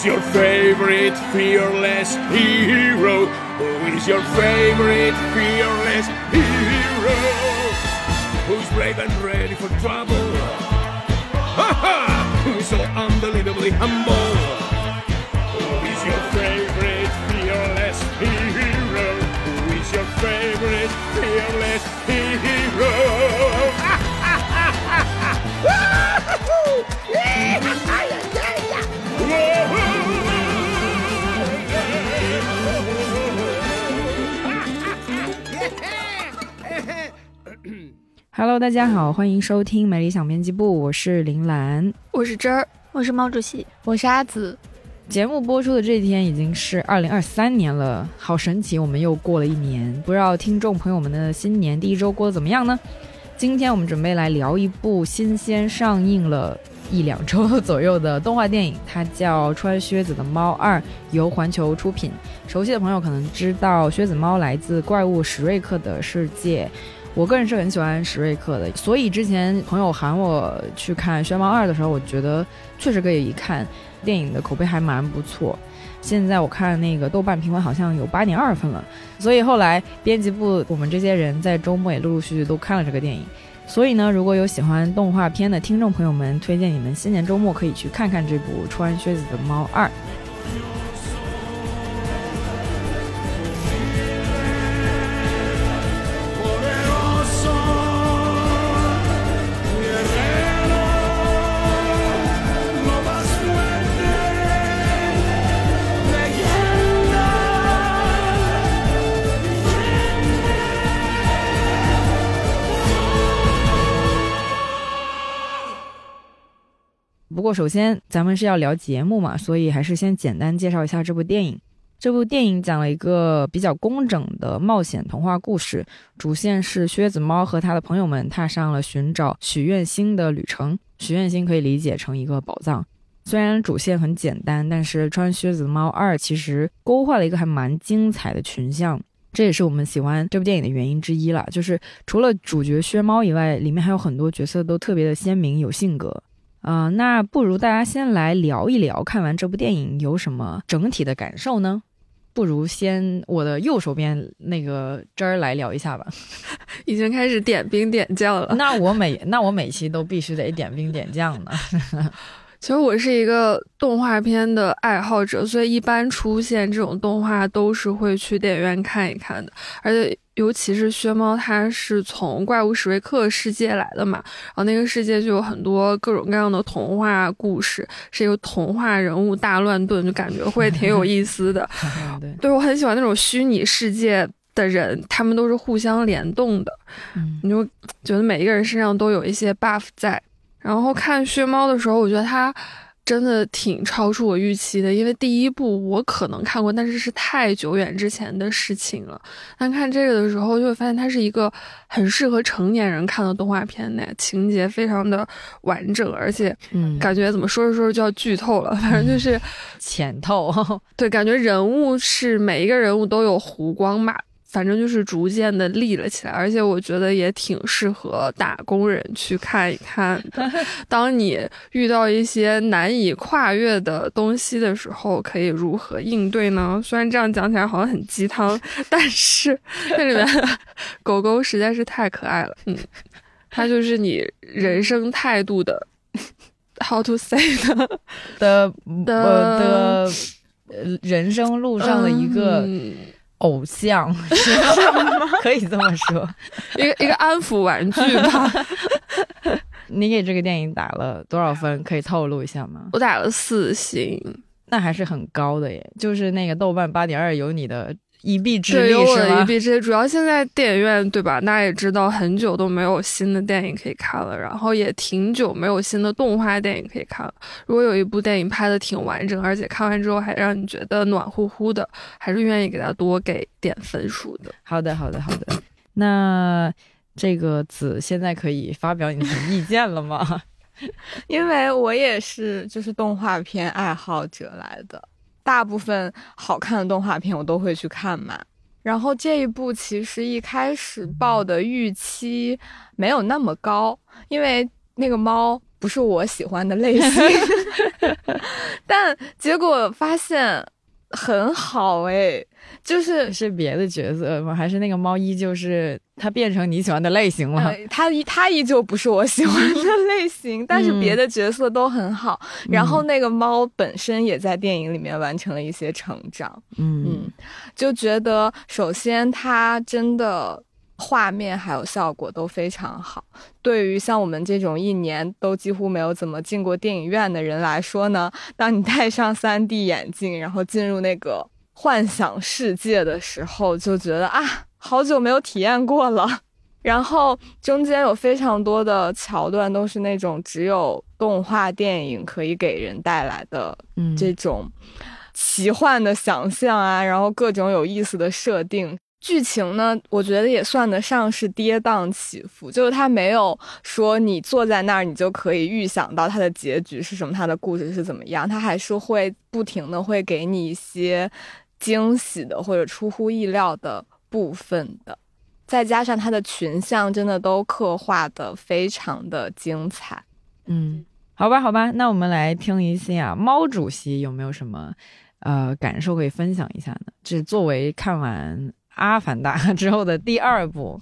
is your favorite fearless hero? Who is your favorite fearless hero? Who's brave and ready for trouble? Ha ha! Who's so unbelievably humble? Who is your favorite fearless hero? Who is your favorite fearless hero? Hello，大家好，欢迎收听美理想编辑部，我是林兰。我是真儿，我是毛主席，我是阿紫。节目播出的这天已经是二零二三年了，好神奇，我们又过了一年。不知道听众朋友们的新年第一周过得怎么样呢？今天我们准备来聊一部新鲜上映了一两周左右的动画电影，它叫《穿靴子的猫二》，由环球出品。熟悉的朋友可能知道，靴子猫来自怪物史瑞克的世界。我个人是很喜欢史瑞克的，所以之前朋友喊我去看《轩猫二》的时候，我觉得确实可以一看。电影的口碑还蛮不错，现在我看那个豆瓣评分好像有八点二分了。所以后来编辑部我们这些人在周末也陆陆续续都看了这个电影。所以呢，如果有喜欢动画片的听众朋友们，推荐你们新年周末可以去看看这部《穿靴子的猫二》。首先咱们是要聊节目嘛，所以还是先简单介绍一下这部电影。这部电影讲了一个比较工整的冒险童话故事，主线是靴子猫和他的朋友们踏上了寻找许愿星的旅程。许愿星可以理解成一个宝藏。虽然主线很简单，但是穿靴子的猫二其实勾画了一个还蛮精彩的群像，这也是我们喜欢这部电影的原因之一了。就是除了主角靴猫以外，里面还有很多角色都特别的鲜明，有性格。啊，那不如大家先来聊一聊，看完这部电影有什么整体的感受呢？不如先我的右手边那个汁儿来聊一下吧。已经开始点兵点将了。那我每那我每期都必须得点兵点将呢。其实我是一个动画片的爱好者，所以一般出现这种动画都是会去电影院看一看的。而且尤其是薛猫，它是从怪物史瑞克世界来的嘛，然后那个世界就有很多各种各样的童话故事，是一个童话人物大乱炖，就感觉会挺有意思的。对，对我很喜欢那种虚拟世界的人，他们都是互相联动的，你就觉得每一个人身上都有一些 buff 在。然后看薛猫的时候，我觉得它真的挺超出我预期的，因为第一部我可能看过，但是是太久远之前的事情了。但看这个的时候，就会发现它是一个很适合成年人看的动画片呢，情节非常的完整，而且感觉怎么说着说着就要剧透了，反正就是浅透。对，感觉人物是每一个人物都有弧光嘛。反正就是逐渐的立了起来，而且我觉得也挺适合打工人去看一看的。当你遇到一些难以跨越的东西的时候，可以如何应对呢？虽然这样讲起来好像很鸡汤，但是这里面 狗狗实在是太可爱了。嗯，它就是你人生态度的 how to say 的的的呃人生路上的一个。偶像 可以这么说，一个一个安抚玩具吧。你给这个电影打了多少分？可以透露一下吗？我打了四星，那还是很高的耶。就是那个豆瓣八点二，有你的。一臂之力是吗？一臂之力，主要现在电影院对吧？大家也知道，很久都没有新的电影可以看了，然后也挺久没有新的动画电影可以看了。如果有一部电影拍的挺完整，而且看完之后还让你觉得暖乎乎的，还是愿意给他多给点分数的。好的，好的，好的。那这个子现在可以发表你的意见了吗？因为我也是就是动画片爱好者来的。大部分好看的动画片我都会去看嘛，然后这一部其实一开始报的预期没有那么高，因为那个猫不是我喜欢的类型，但结果发现很好哎，就是是别的角色吗？还是那个猫依旧是它变成你喜欢的类型了？呃他依他依旧不是我喜欢的 类型，但是别的角色都很好。然后那个猫本身也在电影里面完成了一些成长，嗯嗯，就觉得首先它真的画面还有效果都非常好。对于像我们这种一年都几乎没有怎么进过电影院的人来说呢，当你戴上 3D 眼镜，然后进入那个幻想世界的时候，就觉得啊，好久没有体验过了。然后中间有非常多的桥段都是那种只有动画电影可以给人带来的嗯这种奇幻的想象啊，然后各种有意思的设定。剧情呢，我觉得也算得上是跌宕起伏，就是它没有说你坐在那儿你就可以预想到它的结局是什么，它的故事是怎么样，它还是会不停的会给你一些惊喜的或者出乎意料的部分的。再加上它的群像真的都刻画的非常的精彩，嗯，好吧，好吧，那我们来听一下猫主席有没有什么呃感受可以分享一下呢？这作为看完《阿凡达》之后的第二部，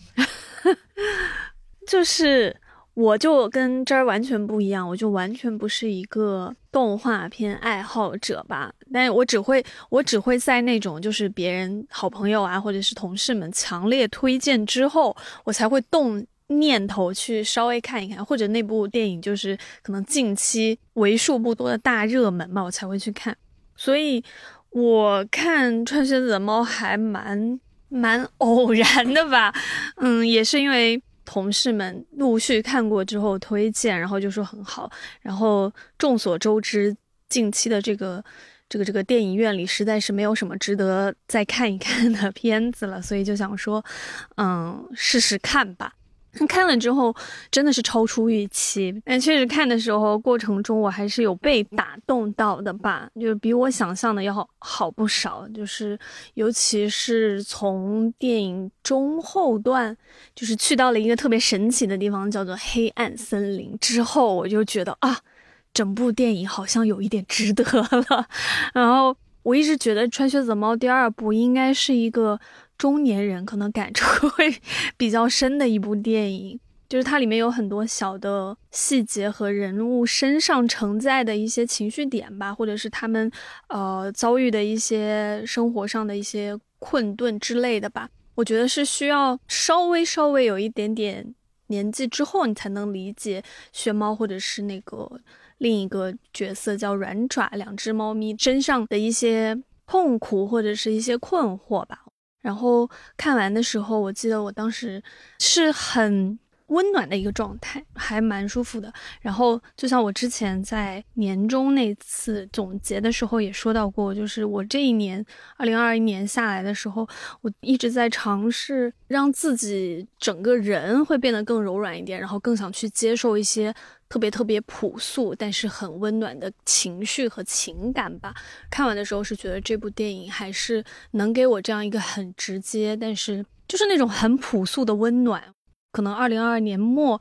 就是我就跟这儿完全不一样，我就完全不是一个动画片爱好者吧。但我只会我只会在那种就是别人好朋友啊，或者是同事们强烈推荐之后，我才会动念头去稍微看一看，或者那部电影就是可能近期为数不多的大热门嘛，我才会去看。所以我看《穿靴子的猫》还蛮蛮偶然的吧，嗯，也是因为同事们陆续看过之后推荐，然后就说很好。然后众所周知，近期的这个这个这个电影院里实在是没有什么值得再看一看的片子了，所以就想说，嗯，试试看吧。看了之后真的是超出预期，但确实看的时候过程中我还是有被打动到的吧，就比我想象的要好好不少。就是尤其是从电影中后段，就是去到了一个特别神奇的地方，叫做黑暗森林之后，我就觉得啊，整部电影好像有一点值得了。然后我一直觉得《穿靴子的猫》第二部应该是一个。中年人可能感触 会比较深的一部电影，就是它里面有很多小的细节和人物身上承载的一些情绪点吧，或者是他们呃遭遇的一些生活上的一些困顿之类的吧。我觉得是需要稍微稍微有一点点年纪之后，你才能理解雪猫或者是那个另一个角色叫软爪两只猫咪身上的一些痛苦或者是一些困惑吧。然后看完的时候，我记得我当时是很温暖的一个状态，还蛮舒服的。然后就像我之前在年终那次总结的时候也说到过，就是我这一年，二零二一年下来的时候，我一直在尝试让自己整个人会变得更柔软一点，然后更想去接受一些。特别特别朴素，但是很温暖的情绪和情感吧。看完的时候是觉得这部电影还是能给我这样一个很直接，但是就是那种很朴素的温暖。可能二零二二年末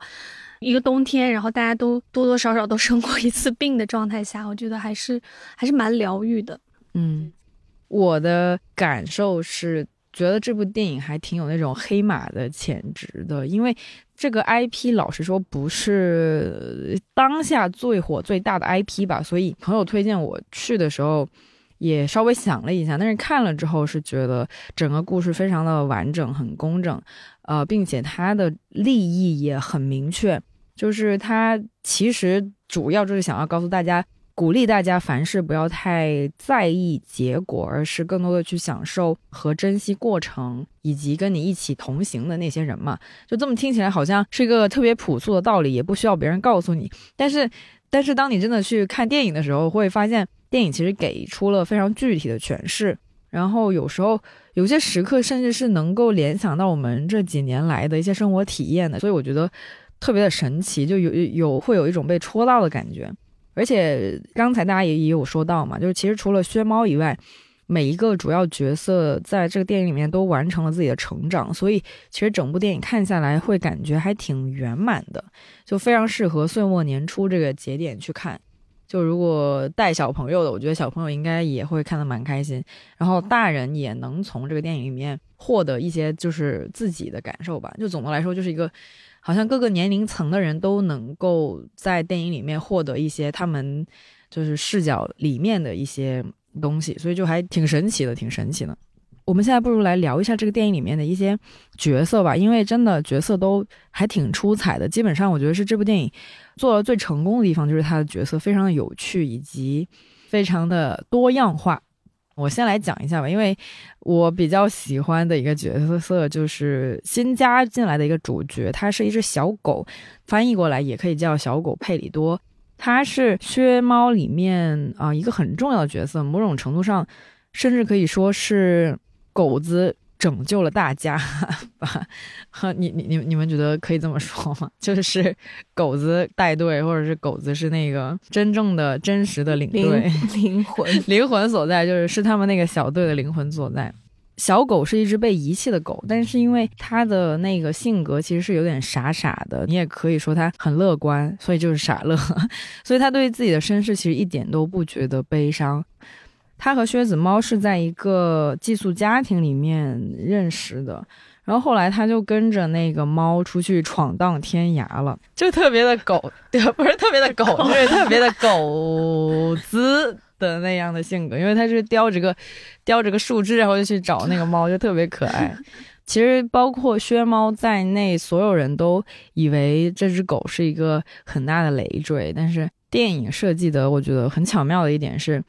一个冬天，然后大家都多多少少都生过一次病的状态下，我觉得还是还是蛮疗愈的。嗯，我的感受是觉得这部电影还挺有那种黑马的潜质的，因为。这个 IP 老实说不是当下最火最大的 IP 吧，所以朋友推荐我去的时候，也稍微想了一下，但是看了之后是觉得整个故事非常的完整、很工整，呃，并且它的立意也很明确，就是它其实主要就是想要告诉大家。鼓励大家凡事不要太在意结果，而是更多的去享受和珍惜过程，以及跟你一起同行的那些人嘛。就这么听起来好像是一个特别朴素的道理，也不需要别人告诉你。但是，但是当你真的去看电影的时候，会发现电影其实给出了非常具体的诠释。然后有时候有些时刻，甚至是能够联想到我们这几年来的一些生活体验的。所以我觉得特别的神奇，就有有会有一种被戳到的感觉。而且刚才大家也也有说到嘛，就是其实除了薛猫以外，每一个主要角色在这个电影里面都完成了自己的成长，所以其实整部电影看下来会感觉还挺圆满的，就非常适合岁末年初这个节点去看。就如果带小朋友的，我觉得小朋友应该也会看得蛮开心，然后大人也能从这个电影里面获得一些就是自己的感受吧。就总的来说，就是一个好像各个年龄层的人都能够在电影里面获得一些他们就是视角里面的一些东西，所以就还挺神奇的，挺神奇的。我们现在不如来聊一下这个电影里面的一些角色吧，因为真的角色都还挺出彩的。基本上，我觉得是这部电影做的最成功的地方，就是它的角色非常的有趣，以及非常的多样化。我先来讲一下吧，因为我比较喜欢的一个角色就是新加进来的一个主角，它是一只小狗，翻译过来也可以叫小狗佩里多。它是薛猫里面啊一个很重要的角色，某种程度上甚至可以说是。狗子拯救了大家 吧？你你你你们觉得可以这么说吗？就是狗子带队，或者是狗子是那个真正的真实的领队灵魂 灵魂所在，就是是他们那个小队的灵魂所在。小狗是一只被遗弃的狗，但是因为它的那个性格其实是有点傻傻的，你也可以说它很乐观，所以就是傻乐，所以它对自己的身世其实一点都不觉得悲伤。他和靴子猫是在一个寄宿家庭里面认识的，然后后来他就跟着那个猫出去闯荡天涯了，就特别的狗，对，不是特别的狗，就是特别的狗子的那样的性格，因为他是叼着个叼着个树枝，然后就去找那个猫，就特别可爱。其实包括靴猫在内，所有人都以为这只狗是一个很大的累赘，但是电影设计的我觉得很巧妙的一点是。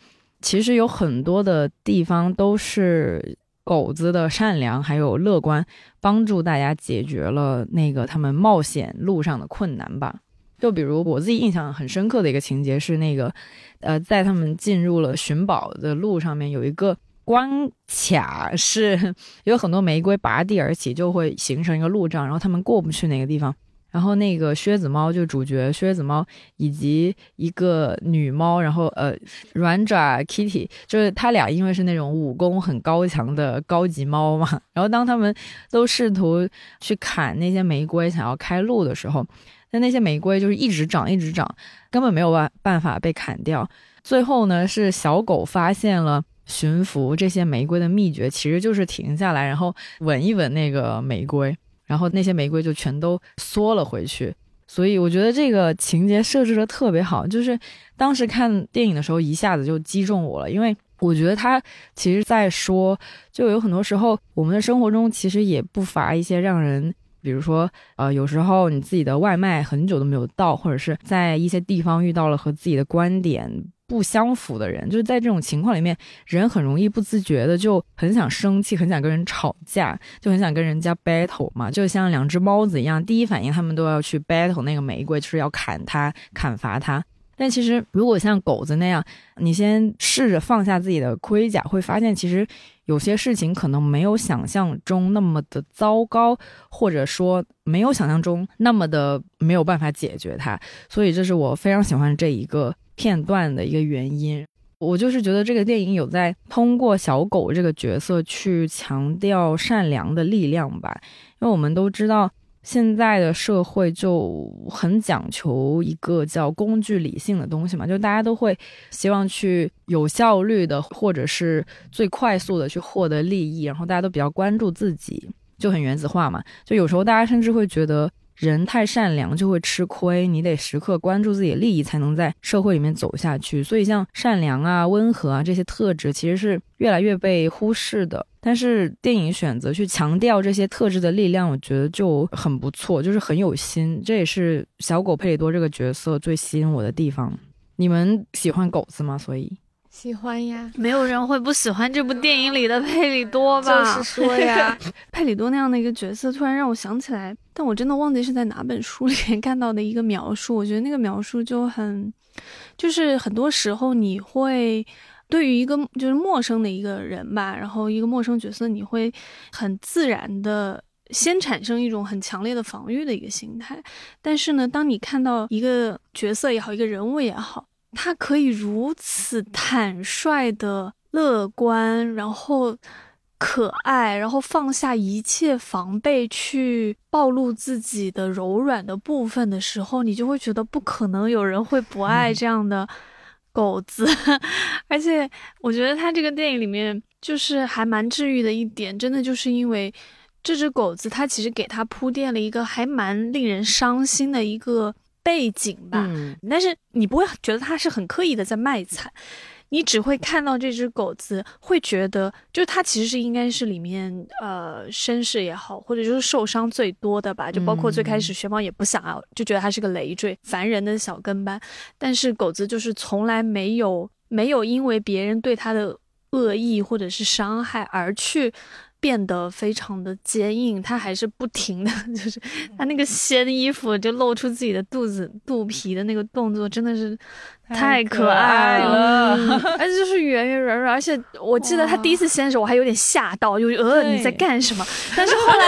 其实有很多的地方都是狗子的善良还有乐观，帮助大家解决了那个他们冒险路上的困难吧。就比如我自己印象很深刻的一个情节是那个，呃，在他们进入了寻宝的路上面有一个关卡，是 有很多玫瑰拔地而起，就会形成一个路障，然后他们过不去那个地方。然后那个靴子猫就主角靴子猫以及一个女猫，然后呃软爪 Kitty，就是他俩因为是那种武功很高强的高级猫嘛，然后当他们都试图去砍那些玫瑰，想要开路的时候，但那些玫瑰就是一直长一直长，根本没有办办法被砍掉。最后呢，是小狗发现了驯服这些玫瑰的秘诀，其实就是停下来，然后闻一闻那个玫瑰。然后那些玫瑰就全都缩了回去，所以我觉得这个情节设置的特别好，就是当时看电影的时候一下子就击中我了，因为我觉得他其实在说，就有很多时候我们的生活中其实也不乏一些让人，比如说呃有时候你自己的外卖很久都没有到，或者是在一些地方遇到了和自己的观点。不相符的人，就是在这种情况里面，人很容易不自觉的就很想生气，很想跟人吵架，就很想跟人家 battle 嘛，就像两只猫子一样，第一反应他们都要去 battle 那个玫瑰，就是要砍它、砍伐它。但其实如果像狗子那样，你先试着放下自己的盔甲，会发现其实有些事情可能没有想象中那么的糟糕，或者说没有想象中那么的没有办法解决它。所以这是我非常喜欢这一个。片段的一个原因，我就是觉得这个电影有在通过小狗这个角色去强调善良的力量吧，因为我们都知道现在的社会就很讲求一个叫工具理性的东西嘛，就大家都会希望去有效率的或者是最快速的去获得利益，然后大家都比较关注自己，就很原子化嘛，就有时候大家甚至会觉得。人太善良就会吃亏，你得时刻关注自己的利益，才能在社会里面走下去。所以，像善良啊、温和啊这些特质，其实是越来越被忽视的。但是，电影选择去强调这些特质的力量，我觉得就很不错，就是很有心。这也是小狗佩里多这个角色最吸引我的地方。你们喜欢狗子吗？所以。喜欢呀，没有人会不喜欢这部电影里的佩里多吧？就是说呀，佩里多那样的一个角色，突然让我想起来，但我真的忘记是在哪本书里面看到的一个描述。我觉得那个描述就很，就是很多时候你会对于一个就是陌生的一个人吧，然后一个陌生角色，你会很自然的先产生一种很强烈的防御的一个心态。但是呢，当你看到一个角色也好，一个人物也好。他可以如此坦率的乐观，然后可爱，然后放下一切防备去暴露自己的柔软的部分的时候，你就会觉得不可能有人会不爱这样的狗子。而且我觉得他这个电影里面就是还蛮治愈的一点，真的就是因为这只狗子，它其实给他铺垫了一个还蛮令人伤心的一个背景吧。嗯但是你不会觉得他是很刻意的在卖惨，你只会看到这只狗子，会觉得就是它其实是应该是里面呃身世也好，或者就是受伤最多的吧，就包括最开始雪猫也不想要，就觉得它是个累赘、烦人的小跟班，但是狗子就是从来没有没有因为别人对它的恶意或者是伤害而去。变得非常的坚硬，他还是不停的，就是他那个掀衣服就露出自己的肚子肚皮的那个动作，真的是太可爱了，嗯 而且就是圆圆软软，而且我记得他第一次掀的时候，我还有点吓到，就呃你在干什么？但是后来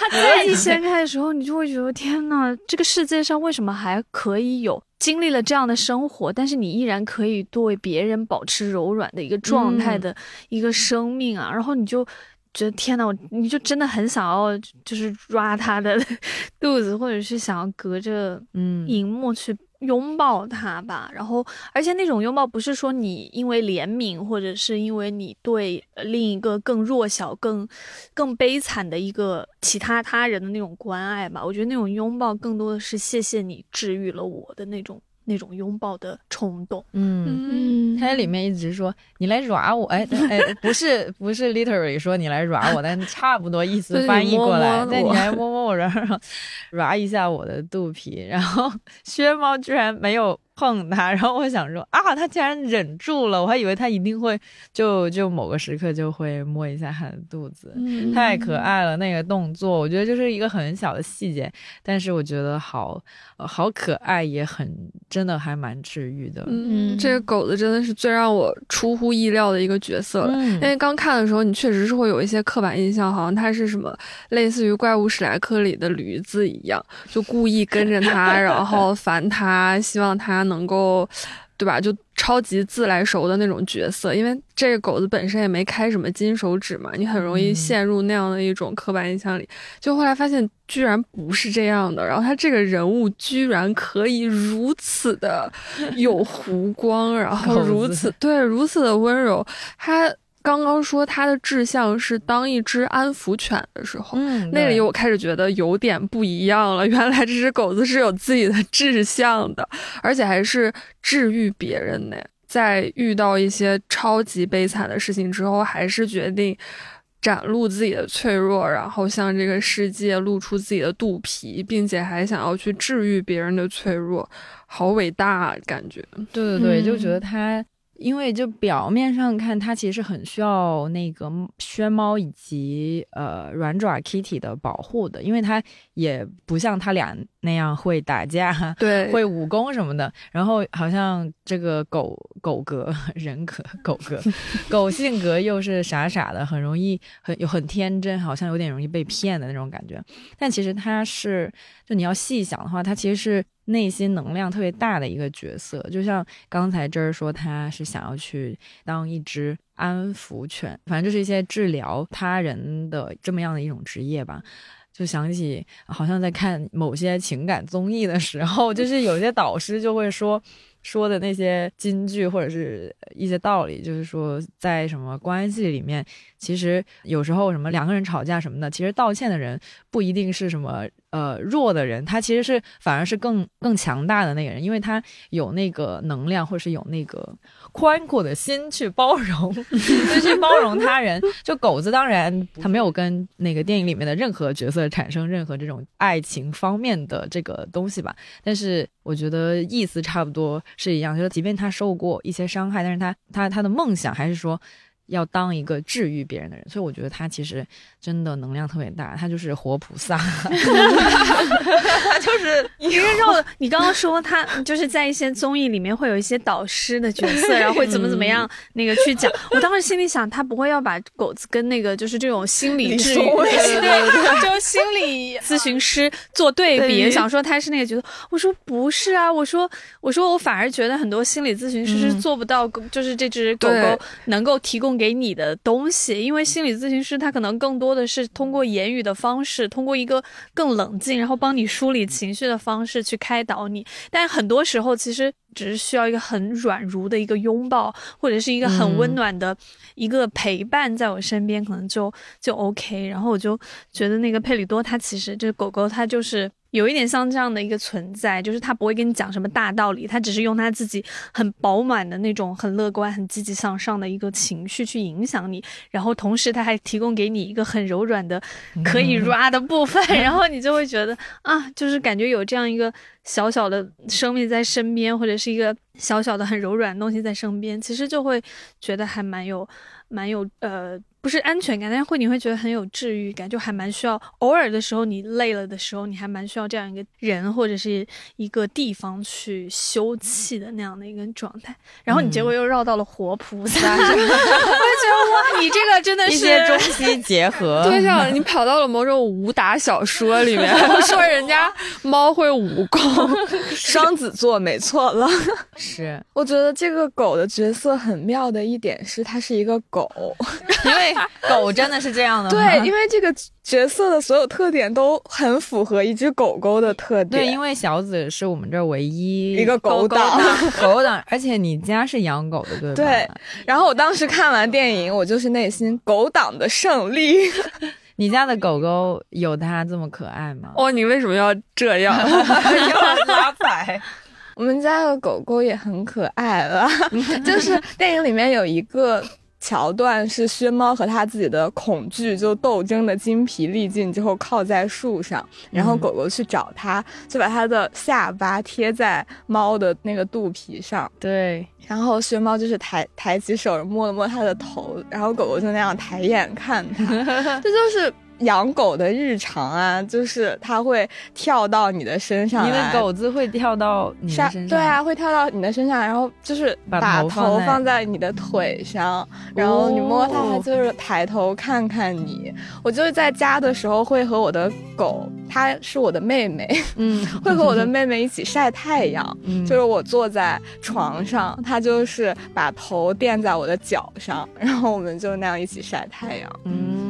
他他 再一掀开的时候，你就会觉得天呐，这个世界上为什么还可以有经历了这样的生活，但是你依然可以对别人保持柔软的一个状态的一个生命啊？然后你就。觉得天呐，我你就真的很想要，就是抓他的 肚子，或者是想要隔着嗯荧幕去拥抱他吧。然后，而且那种拥抱不是说你因为怜悯，或者是因为你对呃另一个更弱小、更更悲惨的一个其他他人的那种关爱吧。我觉得那种拥抱更多的是谢谢你治愈了我的那种那种拥抱的冲动。嗯。嗯，他在里面一直说你来抓我，哎哎，不是不是 literally 说你来抓我，但差不多意思翻译过来，你摸摸我对你来摸摸我，然后 抓一下我的肚皮，然后薛猫居然没有碰它，然后我想说啊，它竟然忍住了，我还以为它一定会就就某个时刻就会摸一下它的肚子，嗯太可爱了那个动作，我觉得就是一个很小的细节，但是我觉得好、呃好可爱，也很真的还蛮治愈的。嗯，这个狗子真的是最让我出乎意料的一个角色了。因为刚看的时候，你确实是会有一些刻板印象，好像它是什么类似于《怪物史莱克》里的驴子一样，就故意跟着它，然后烦它，希望它能够，对吧？就超级自来熟的那种角色。因为这个狗子本身也没开什么金手指嘛，你很容易嗯陷入那样的一种刻板印象里。就后来发现，居然不是这样的。然后他这个人物居然可以如此的有弧光，然后如此对如此的温柔。他刚刚说他的志向是当一只安抚犬的时候，嗯，那里我开始觉得有点不一样了。原来这只狗子是有自己的志向的，而且还是治愈别人呢。在遇到一些超级悲惨的事情之后，还是决定展露自己的脆弱，然后向这个世界露出自己的肚皮，并且还想要去治愈别人的脆弱，好伟大啊！感觉。对对对，就觉嗯得它，因为就表面上看，它其实很需要那个轩猫以及呃软爪 Kitty 的保护的，因为它也不像它俩那样会打架。对，会武功什么的，然后好像这个狗狗格人格狗格 狗性格又是傻傻的，很容易很有很天真，好像有点容易被骗的那种感觉。但其实它是，就你要细想的话，它其实是内心能量特别大的一个角色。就像刚才这儿说，他是想要去当一只安抚犬，反正就是一些治疗他人的这么样的一种职业吧。就想起好像在看某些情感综艺的时候，就是有些导师就会说说的那些金句或者是一些道理，就是说在什么关系里面，其实有时候什么两个人吵架什么的，其实道歉的人不一定是什么呃弱的人，他其实是反而是更更强大的那个人，因为他有那个能量或是有那个宽阔的心去包容，就去包容他人。就狗子当然他没有跟那个电影里面的任何角色产生任何这种爱情方面的这个东西吧，但是我觉得意思差不多是一样，就是即便他受过一些伤害，但是他他他的梦想还是说。要当一个治愈别人的人，所以我觉得他其实真的能量特别大，他就是活菩萨，他就是一个肉。你刚刚说他就是在一些综艺里面会有一些导师的角色，然后会怎么怎么样那个去讲。我当时心里想，他不会要把狗子跟那个就是这种心理治愈，对对对，就心理咨询师做对比，想说他是那个角色。我说不是啊，我说我说我反而觉得很多心理咨询师是做不到，就是这只狗狗能够提供给你的东西，因为心理咨询师他可能更多的是通过言语的方式，通过一个更冷静，然后帮你梳理情绪的方式去开导你。但很多时候其实只是需要一个很软如的一个拥抱，或者是一个很温暖的一个陪伴在我身边，可能就就 OK。然后我就觉得那个佩里多，它其实这狗狗，它就是。有一点像这样的一个存在，就是他不会跟你讲什么大道理，他只是用他自己很饱满的那种很乐观、很积极向上的一个情绪去影响你，然后同时他还提供给你一个很柔软的可以 ra 的部分，然后你就会觉得啊，就是感觉有这样一个小小的生命在身边，或者是一个小小的很柔软的东西在身边，其实就会觉得还蛮有、蛮有呃。不是安全感，但是会你会觉得很有治愈感，就还蛮需要。偶尔的时候，你累了的时候，你还蛮需要这样一个人或者是一个地方去休憩的那样的一个状态。然后你结果又绕到了活菩萨，我就觉得哇，你这个真的是一些中西结合，对，像 你跑到了某种武打小说里面，说人家猫会武功，双子座没错了。是，我觉得这个狗的角色很妙的一点是，它是一个狗，因为。狗真的是这样的，对，因为这个角色的所有特点都很符合一只狗狗的特点。对，因为小紫是我们这唯一一个狗党，狗党，而且你家是养狗的，对吧？对。然后我当时看完电影，我就是内心狗党的胜利。你家的狗狗有它这么可爱吗？哦，你为什么要这样？要拉踩。我们家的狗狗也很可爱了，就是电影里面有一个。桥段是薛猫和他自己的恐惧就斗争的精疲力尽之后靠在树上，然后狗狗去找他，就把他的下巴贴在猫的那个肚皮上，对，然后薛猫就是抬抬起手摸了摸他的头，然后狗狗就那样抬眼看他，这就是。养狗的日常啊，就是它会跳到你的身上，你的狗子会跳到你的身上，对啊，会跳到你的身上，然后就是把头放在你的腿上，然后你摸它，它就是抬头看看你。我就是在家的时候会和我的狗，它是我的妹妹，嗯，会和我的妹妹一起晒太阳，就是我坐在床上，它就是把头垫在我的脚上，然后我们就那样一起晒太阳，嗯嗯。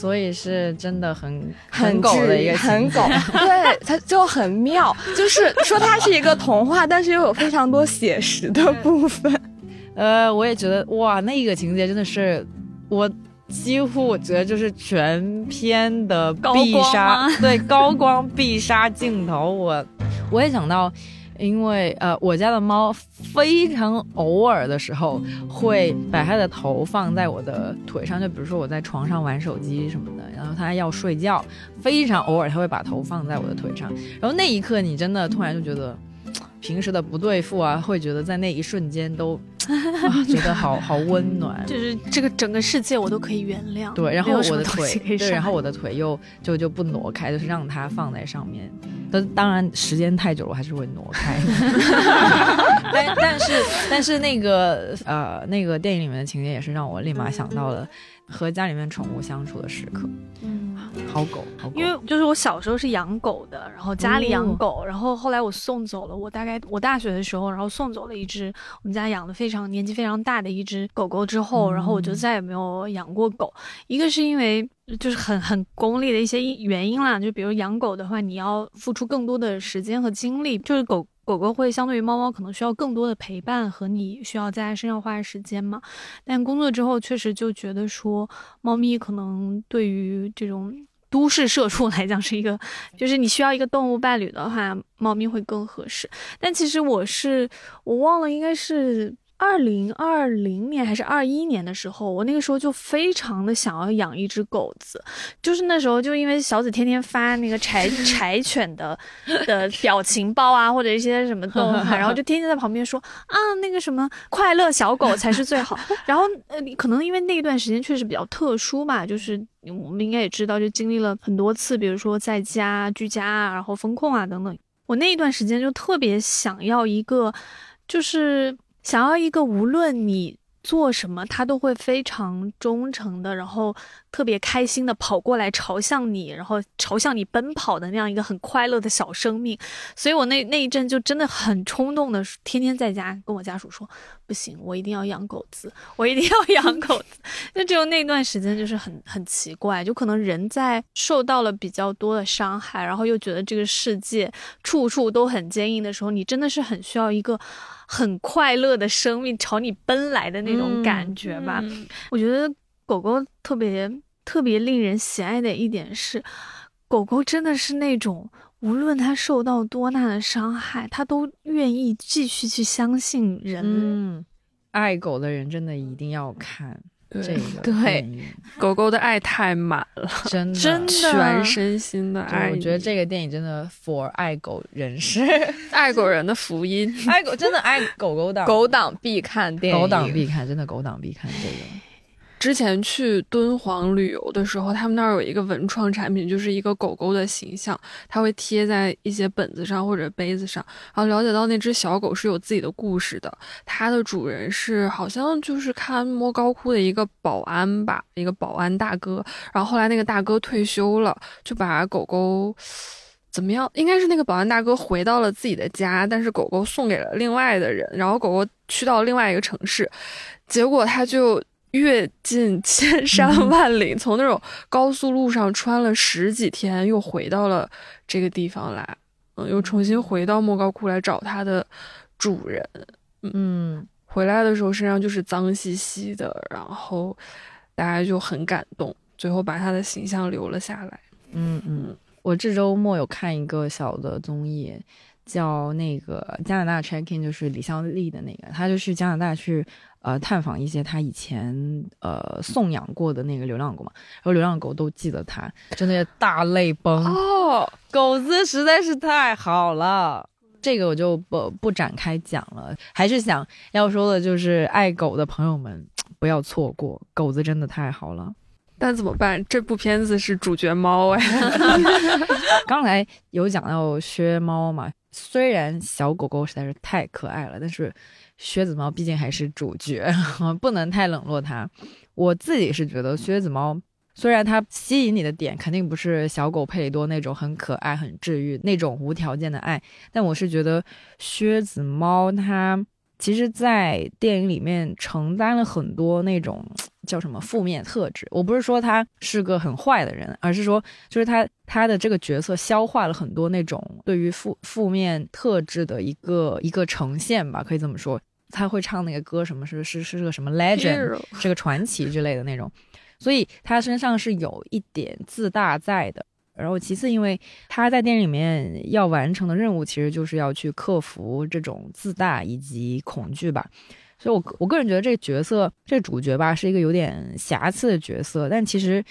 所以是真的很 很狗的一个很狗，对，它就很妙，就是说它是一个童话，但是又有非常多写实的部分。呃，我也觉得哇，那个情节真的是我几乎我觉得就是全片的必杀，对高光必杀镜头。我我也想到。因为呃，我家的猫非常偶尔的时候会把它的头放在我的腿上，就比如说我在床上玩手机什么的，然后它要睡觉，非常偶尔它会把头放在我的腿上，然后那一刻你真的突然就觉得平时的不对付啊，会觉得在那一瞬间都 啊觉得好好温暖，就是这个整个世界我都可以原谅。对，然后我的腿，对，然后我的腿又就就不挪开，就是让它放在上面。但当然，时间太久了，我还是会挪开。但但是但是那个呃那个电影里面的情节也是让我立马想到了和家里面宠物相处的时刻。嗯，好狗，好狗。因为就是我小时候是养狗的，然后家里养狗，然后后来我送走了。我大概我大学的时候，然后送走了一只我们家养的非常年纪非常大的一只狗狗之后，然后我就再也没有养过狗。一个是因为。就是很很功利的一些原因啦，就比如养狗的话，你要付出更多的时间和精力，就是狗狗狗会相对于猫猫可能需要更多的陪伴和你需要在它身上花时间嘛。但工作之后确实就觉得说，猫咪可能对于这种都市社畜来讲是一个，就是你需要一个动物伴侣的话，猫咪会更合适。但其实我是我忘了应该是。二零二零年还是二一年的时候，我那个时候就非常的想要养一只狗子，就是那时候就因为小紫天天发那个柴 柴犬的的表情包啊，或者一些什么动态，然后就天天在旁边说啊那个什么快乐小狗才是最好。然后呃，可能因为那一段时间确实比较特殊吧，就是我们应该也知道，就经历了很多次，比如说在家居家啊，然后风控啊等等。我那一段时间就特别想要一个，就是。想要一个无论你做什么，他都会非常忠诚的，然后特别开心的跑过来朝向你，然后朝向你奔跑的那样一个很快乐的小生命。所以我那那一阵就真的很冲动的，天天在家跟我家属说，不行，我一定要养狗子，我一定要养狗子。就只有那段时间就是很很奇怪，就可能人在受到了比较多的伤害，然后又觉得这个世界处处都很坚硬的时候，你真的是很需要一个。很快乐的生命朝你奔来的那种感觉吧，我觉得狗狗特别特别令人喜爱的一点是，狗狗真的是那种无论它受到多大的伤害，它都愿意继续去相信人。嗯，爱狗的人真的一定要看。这个 对狗狗的爱太满了，真的真的全身心的爱。我觉得这个电影真的 for 爱狗人士，爱狗人的福音。爱狗真的爱狗狗党，狗党必看电影，狗党必看，真的狗党必看这个。之前去敦煌旅游的时候，他们那儿有一个文创产品，就是一个狗狗的形象，它会贴在一些本子上或者杯子上。然后了解到那只小狗是有自己的故事的，它的主人是好像就是看莫高窟的一个保安吧，一个保安大哥。然后后来那个大哥退休了，就把狗狗怎么样？应该是那个保安大哥回到了自己的家，但是狗狗送给了另外的人。然后狗狗去到另外一个城市，结果它就。阅尽千山万岭，从那种高速路上穿了十几天，又回到了这个地方来，嗯，又重新回到莫高窟来找它的主人，嗯，回来的时候身上就是脏兮兮的，然后大家就很感动，最后把他的形象留了下来。嗯嗯，我这周末有看一个小的综艺，叫那个加拿大 check in，就是李孝利的那个，他就去加拿大去。呃，探访一些他以前呃送养过的那个流浪狗嘛，然后流浪狗都记得他，真的大泪崩哦，狗子实在是太好了，这个我就不不展开讲了，还是想要说的就是爱狗的朋友们不要错过，狗子真的太好了。但怎么办？这部片子是主角猫哎，刚才有讲到薛猫嘛，虽然小狗狗实在是太可爱了，但是。靴子猫毕竟还是主角，不能太冷落它。我自己是觉得靴子猫虽然它吸引你的点肯定不是小狗佩里多那种很可爱、很治愈那种无条件的爱，但我是觉得靴子猫它其实，在电影里面承担了很多那种。叫什么负面特质？我不是说他是个很坏的人，而是说，就是他他的这个角色消化了很多那种对于负负面特质的一个一个呈现吧，可以这么说。他会唱那个歌，什么是是是个什么 legend，是个传奇之类的那种，所以他身上是有一点自大在的。然后其次，因为他在电影里面要完成的任务，其实就是要去克服这种自大以及恐惧吧。所以，我我个人觉得这个角色，这个主角吧，是一个有点瑕疵的角色。但其实，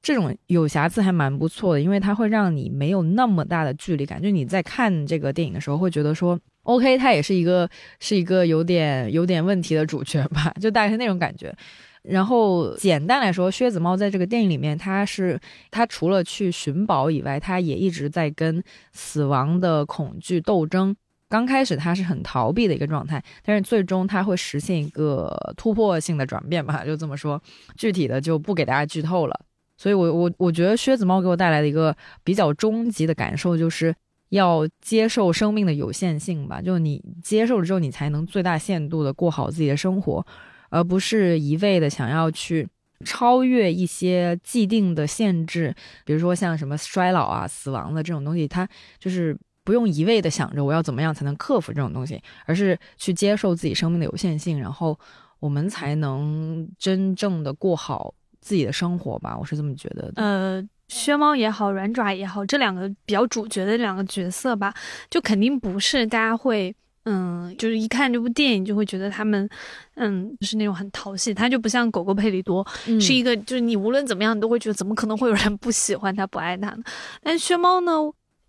这种有瑕疵还蛮不错的，因为它会让你没有那么大的距离感。就你在看这个电影的时候，会觉得说，OK，他也是一个是一个有点有点问题的主角吧，就大概是那种感觉。然后，简单来说，靴子猫在这个电影里面，它是它除了去寻宝以外，它也一直在跟死亡的恐惧斗争。刚开始他是很逃避的一个状态，但是最终他会实现一个突破性的转变吧，就这么说，具体的就不给大家剧透了。所以，我我我觉得靴子猫给我带来的一个比较终极的感受，就是要接受生命的有限性吧。就你接受了之后，你才能最大限度的过好自己的生活，而不是一味的想要去超越一些既定的限制，比如说像什么衰老啊、死亡的这种东西，它就是。不用一味的想着我要怎么样才能克服这种东西，而是去接受自己生命的有限性，然后我们才能真正的过好自己的生活吧。我是这么觉得的。呃，薛猫也好，软爪也好，这两个比较主角的两个角色吧，就肯定不是大家会嗯，就是一看这部电影就会觉得他们，嗯，就是那种很讨喜。他就不像狗狗佩里多，嗯是一个就是你无论怎么样，你都会觉得怎么可能会有人不喜欢他、不爱他呢？但薛猫呢，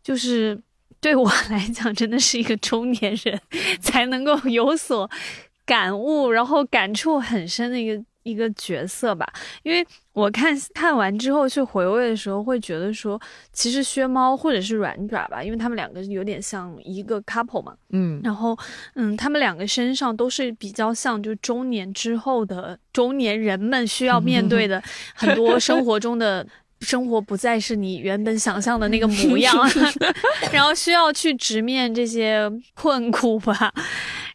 就是对我来讲，真的是一个中年人 才能够有所感悟，然后感触很深的一个一个角色吧。因为我看看完之后去回味的时候，会觉得说，其实薛猫或者是软爪吧，因为他们两个有点像一个 couple 嘛。嗯然后，嗯，他们两个身上都是比较像，就中年之后的中年人们需要面对的 很多生活中的。生活不再是你原本想象的那个模样 然后需要去直面这些困苦吧。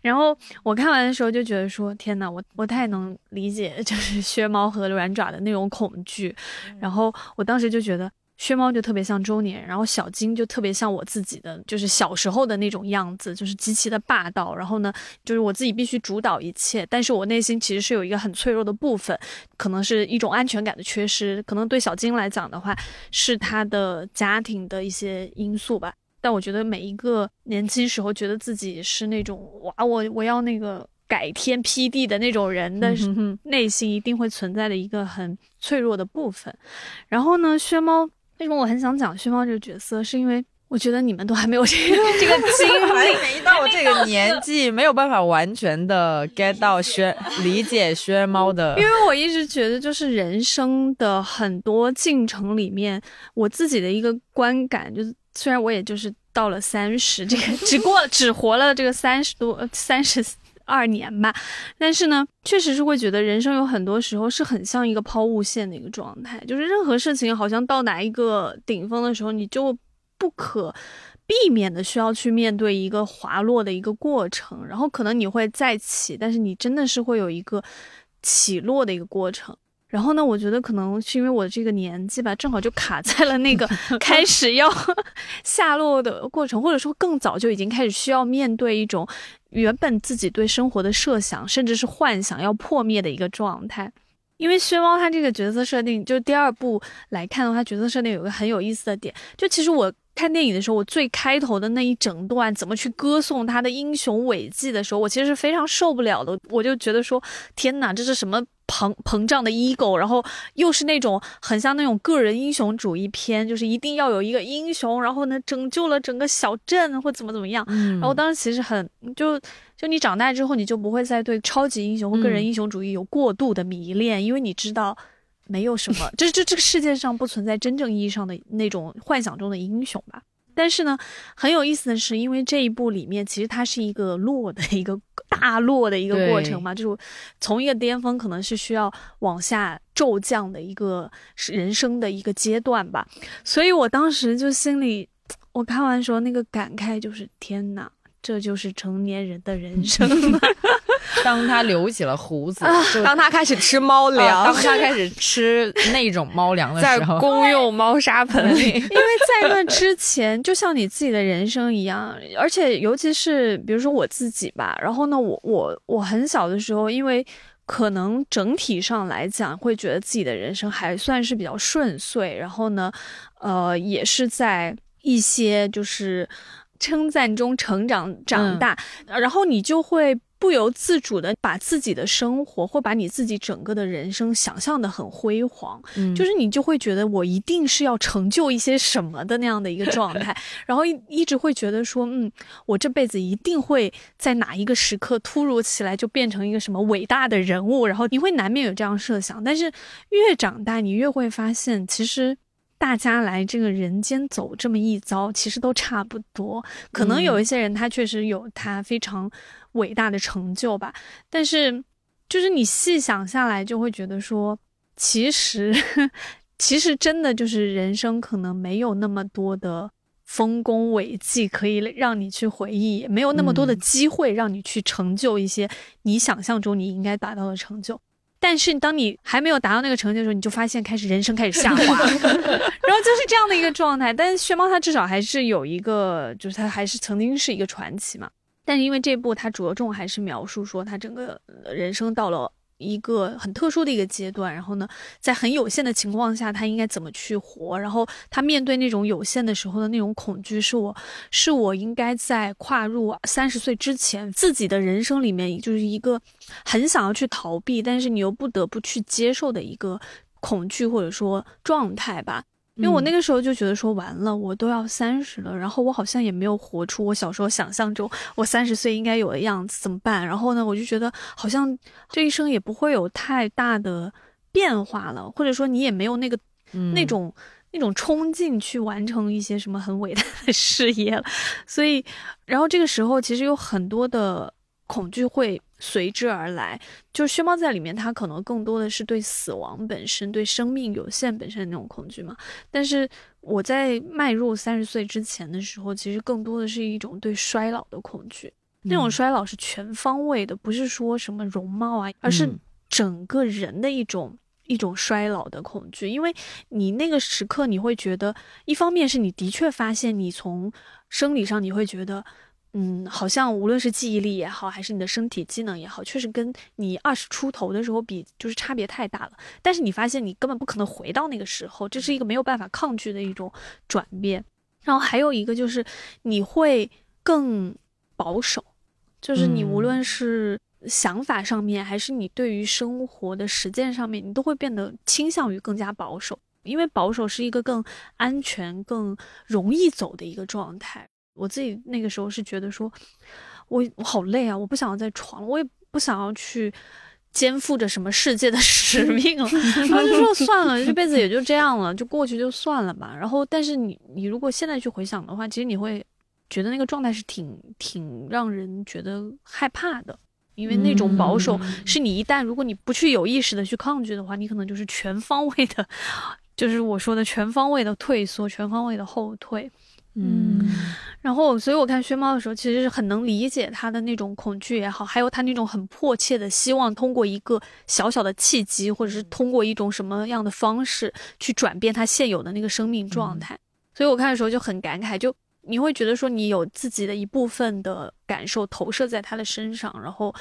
然后我看完的时候就觉得说，天呐，我我太能理解就是 薛猫和软爪的那种恐惧。然后我当时就觉得。薛猫就特别像中年，然后小金就特别像我自己的，就是小时候的那种样子，就是极其的霸道。然后呢，就是我自己必须主导一切，但是我内心其实是有一个很脆弱的部分，可能是一种安全感的缺失，可能对小金来讲的话，是他的家庭的一些因素吧。但我觉得每一个年轻时候觉得自己是那种哇，我我要那个改天辟地的那种人的内心一定会存在的一个很脆弱的部分。然后呢，薛猫为什么我很想讲薛猫这个角色，是因为我觉得你们都还没有这个 这个经 还历。没到这个年纪，没有办法完全的 get 到薛理解薛猫的因为我一直觉得，就是人生的很多进程里面，我自己的一个观感，就是虽然我也就是到了三十，这个只过只活了这个三十多三十二年吧，但是呢，确实是会觉得人生有很多时候是很像一个抛物线的一个状态，就是任何事情好像到达一个顶峰的时候，你就不可。避免的需要去面对一个滑落的一个过程，然后可能你会再起，但是你真的是会有一个起落的一个过程。然后呢，我觉得可能是因为我这个年纪吧，正好就卡在了那个 开始要 下落的过程，或者说更早就已经开始需要面对一种原本自己对生活的设想，甚至是幻想要破灭的一个状态。因为薛猫他这个角色设定，就是第二部来看的话，角色设定有个很有意思的点，就其实我看电影的时候，我最开头的那一整段怎么去歌颂他的英雄伟绩的时候，我其实是非常受不了的，我就觉得说，天哪，这是什么膨膨胀的 ego，然后又是那种很像那种个人英雄主义片，就是一定要有一个英雄，然后呢拯救了整个小镇或怎么怎么样，嗯。然后当时其实很就就你长大之后，你就不会再对超级英雄或个人嗯。英雄主义有过度的迷恋，因为你知道没有什么，这这这个世界上不存在真正意义上的那种幻想中的英雄吧。但是呢，很有意思的是，因为这一部里面其实它是一个落的一个 大落的一个过程嘛，就是从一个巅峰可能是需要往下骤降的一个人生的一个阶段吧。所以我当时就心里，我看完时候那个感慨就是天哪，这就是成年人的人生 啊。当他留起了胡子，就当他开始吃猫啊粮，当他开始吃那种猫粮的在时候，公用猫砂盆里，因为在那之前，就像你自己的人生一样，而且尤其是比如说我自己吧，然后呢，我我我很小的时候，因为可能整体上来讲，会觉得自己的人生还算是比较顺遂，然后呢，呃，也是在一些就是称赞中成长长大，然后你就会。不由自主的把自己的生活或把你自己整个的人生想象的很辉煌，嗯。就是你就会觉得我一定是要成就一些什么的那样的一个状态，然后一一直会觉得说，嗯，我这辈子一定会在哪一个时刻突如其来就变成一个什么伟大的人物，然后你会难免有这样设想，但是越长大，你越会发现，其实。大家来这个人间走这么一遭，其实都差不多。可能有一些人他确实有他非常伟大的成就吧，但是就是你细想下来，就会觉得说，其实 其实真的就是人生可能没有那么多的丰功伟绩可以让你去回忆，也没有那么多的嗯机会让你去成就一些你想象中你应该达到的成就。但是当你还没有达到那个成就的时候，你就发现开始人生开始下滑，然后就是这样的一个状态。但是薛猫它至少还是有一个，就是它还是曾经是一个传奇嘛。但是因为这部它着重还是描述说他整个人生到了一个很特殊的一个阶段，然后呢，在很有限的情况下，他应该怎么去活？然后他面对那种有限的时候的那种恐惧，是我是我应该在跨入三十岁之前自己的人生里面，就是一个很想要去逃避，但是你又不得不去接受的一个恐惧或者说状态吧。因为我那个时候就觉得说完了，我都要三十了，然后我好像也没有活出我小时候想象中我三十岁应该有的样子，怎么办？然后呢，我就觉得好像这一生也不会有太大的变化了，或者说你也没有那个那种那种冲劲去完成一些什么很伟大的事业了。所以，然后这个时候其实有很多的恐惧会。随之而来，就是薛猫在里面，它可能更多的是对死亡本身、对生命有限本身的那种恐惧嘛。但是我在迈入三十岁之前的时候，其实更多的是一种对衰老的恐惧。那种衰老是全方位的，不是说什么容貌啊，而是整个人的一种一种衰老的恐惧。因为你那个时刻，你会觉得，一方面是你的确发现，你从生理上你会觉得。嗯，好像无论是记忆力也好，还是你的身体机能也好，确实跟你二十出头的时候比，就是差别太大了。但是你发现你根本不可能回到那个时候，这是一个没有办法抗拒的一种转变。然后还有一个就是你会更保守，就是你无论是想法上面，还是你对于生活的实践上面，你都会变得倾向于更加保守，因为保守是一个更安全、更容易走的一个状态。我自己那个时候是觉得说，我我好累啊，我不想要再闯了，我也不想要去肩负着什么世界的 使命了，然后就说算了，这辈子也就这样了，就过去就算了吧。然后，但是你你如果现在去回想的话，其实你会觉得那个状态是挺挺让人觉得害怕的，因为那种保守是你一旦如果你不去有意识的去抗拒的话，你可能就是全方位的，就是我说的全方位的退缩，全方位的后退。嗯，然后，所以我看薛猫的时候，其实是很能理解他的那种恐惧也好，还有他那种很迫切的希望通过一个小小的契机，或者是通过一种什么样的方式去转变他现有的那个生命状态。所以我看的时候就很感慨，就你会觉得说你有自己的一部分的感受投射在他的身上，然后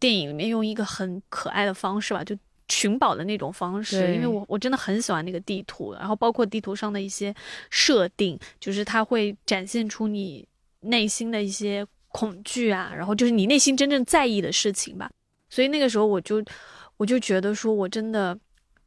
电影里面用一个很可爱的方式吧，就。寻宝的那种方式，因为我我真的很喜欢那个地图，然后包括地图上的一些设定，就是它会展现出你内心的一些恐惧啊，然后就是你内心真正在意的事情吧。所以那个时候我就我就觉得说，我真的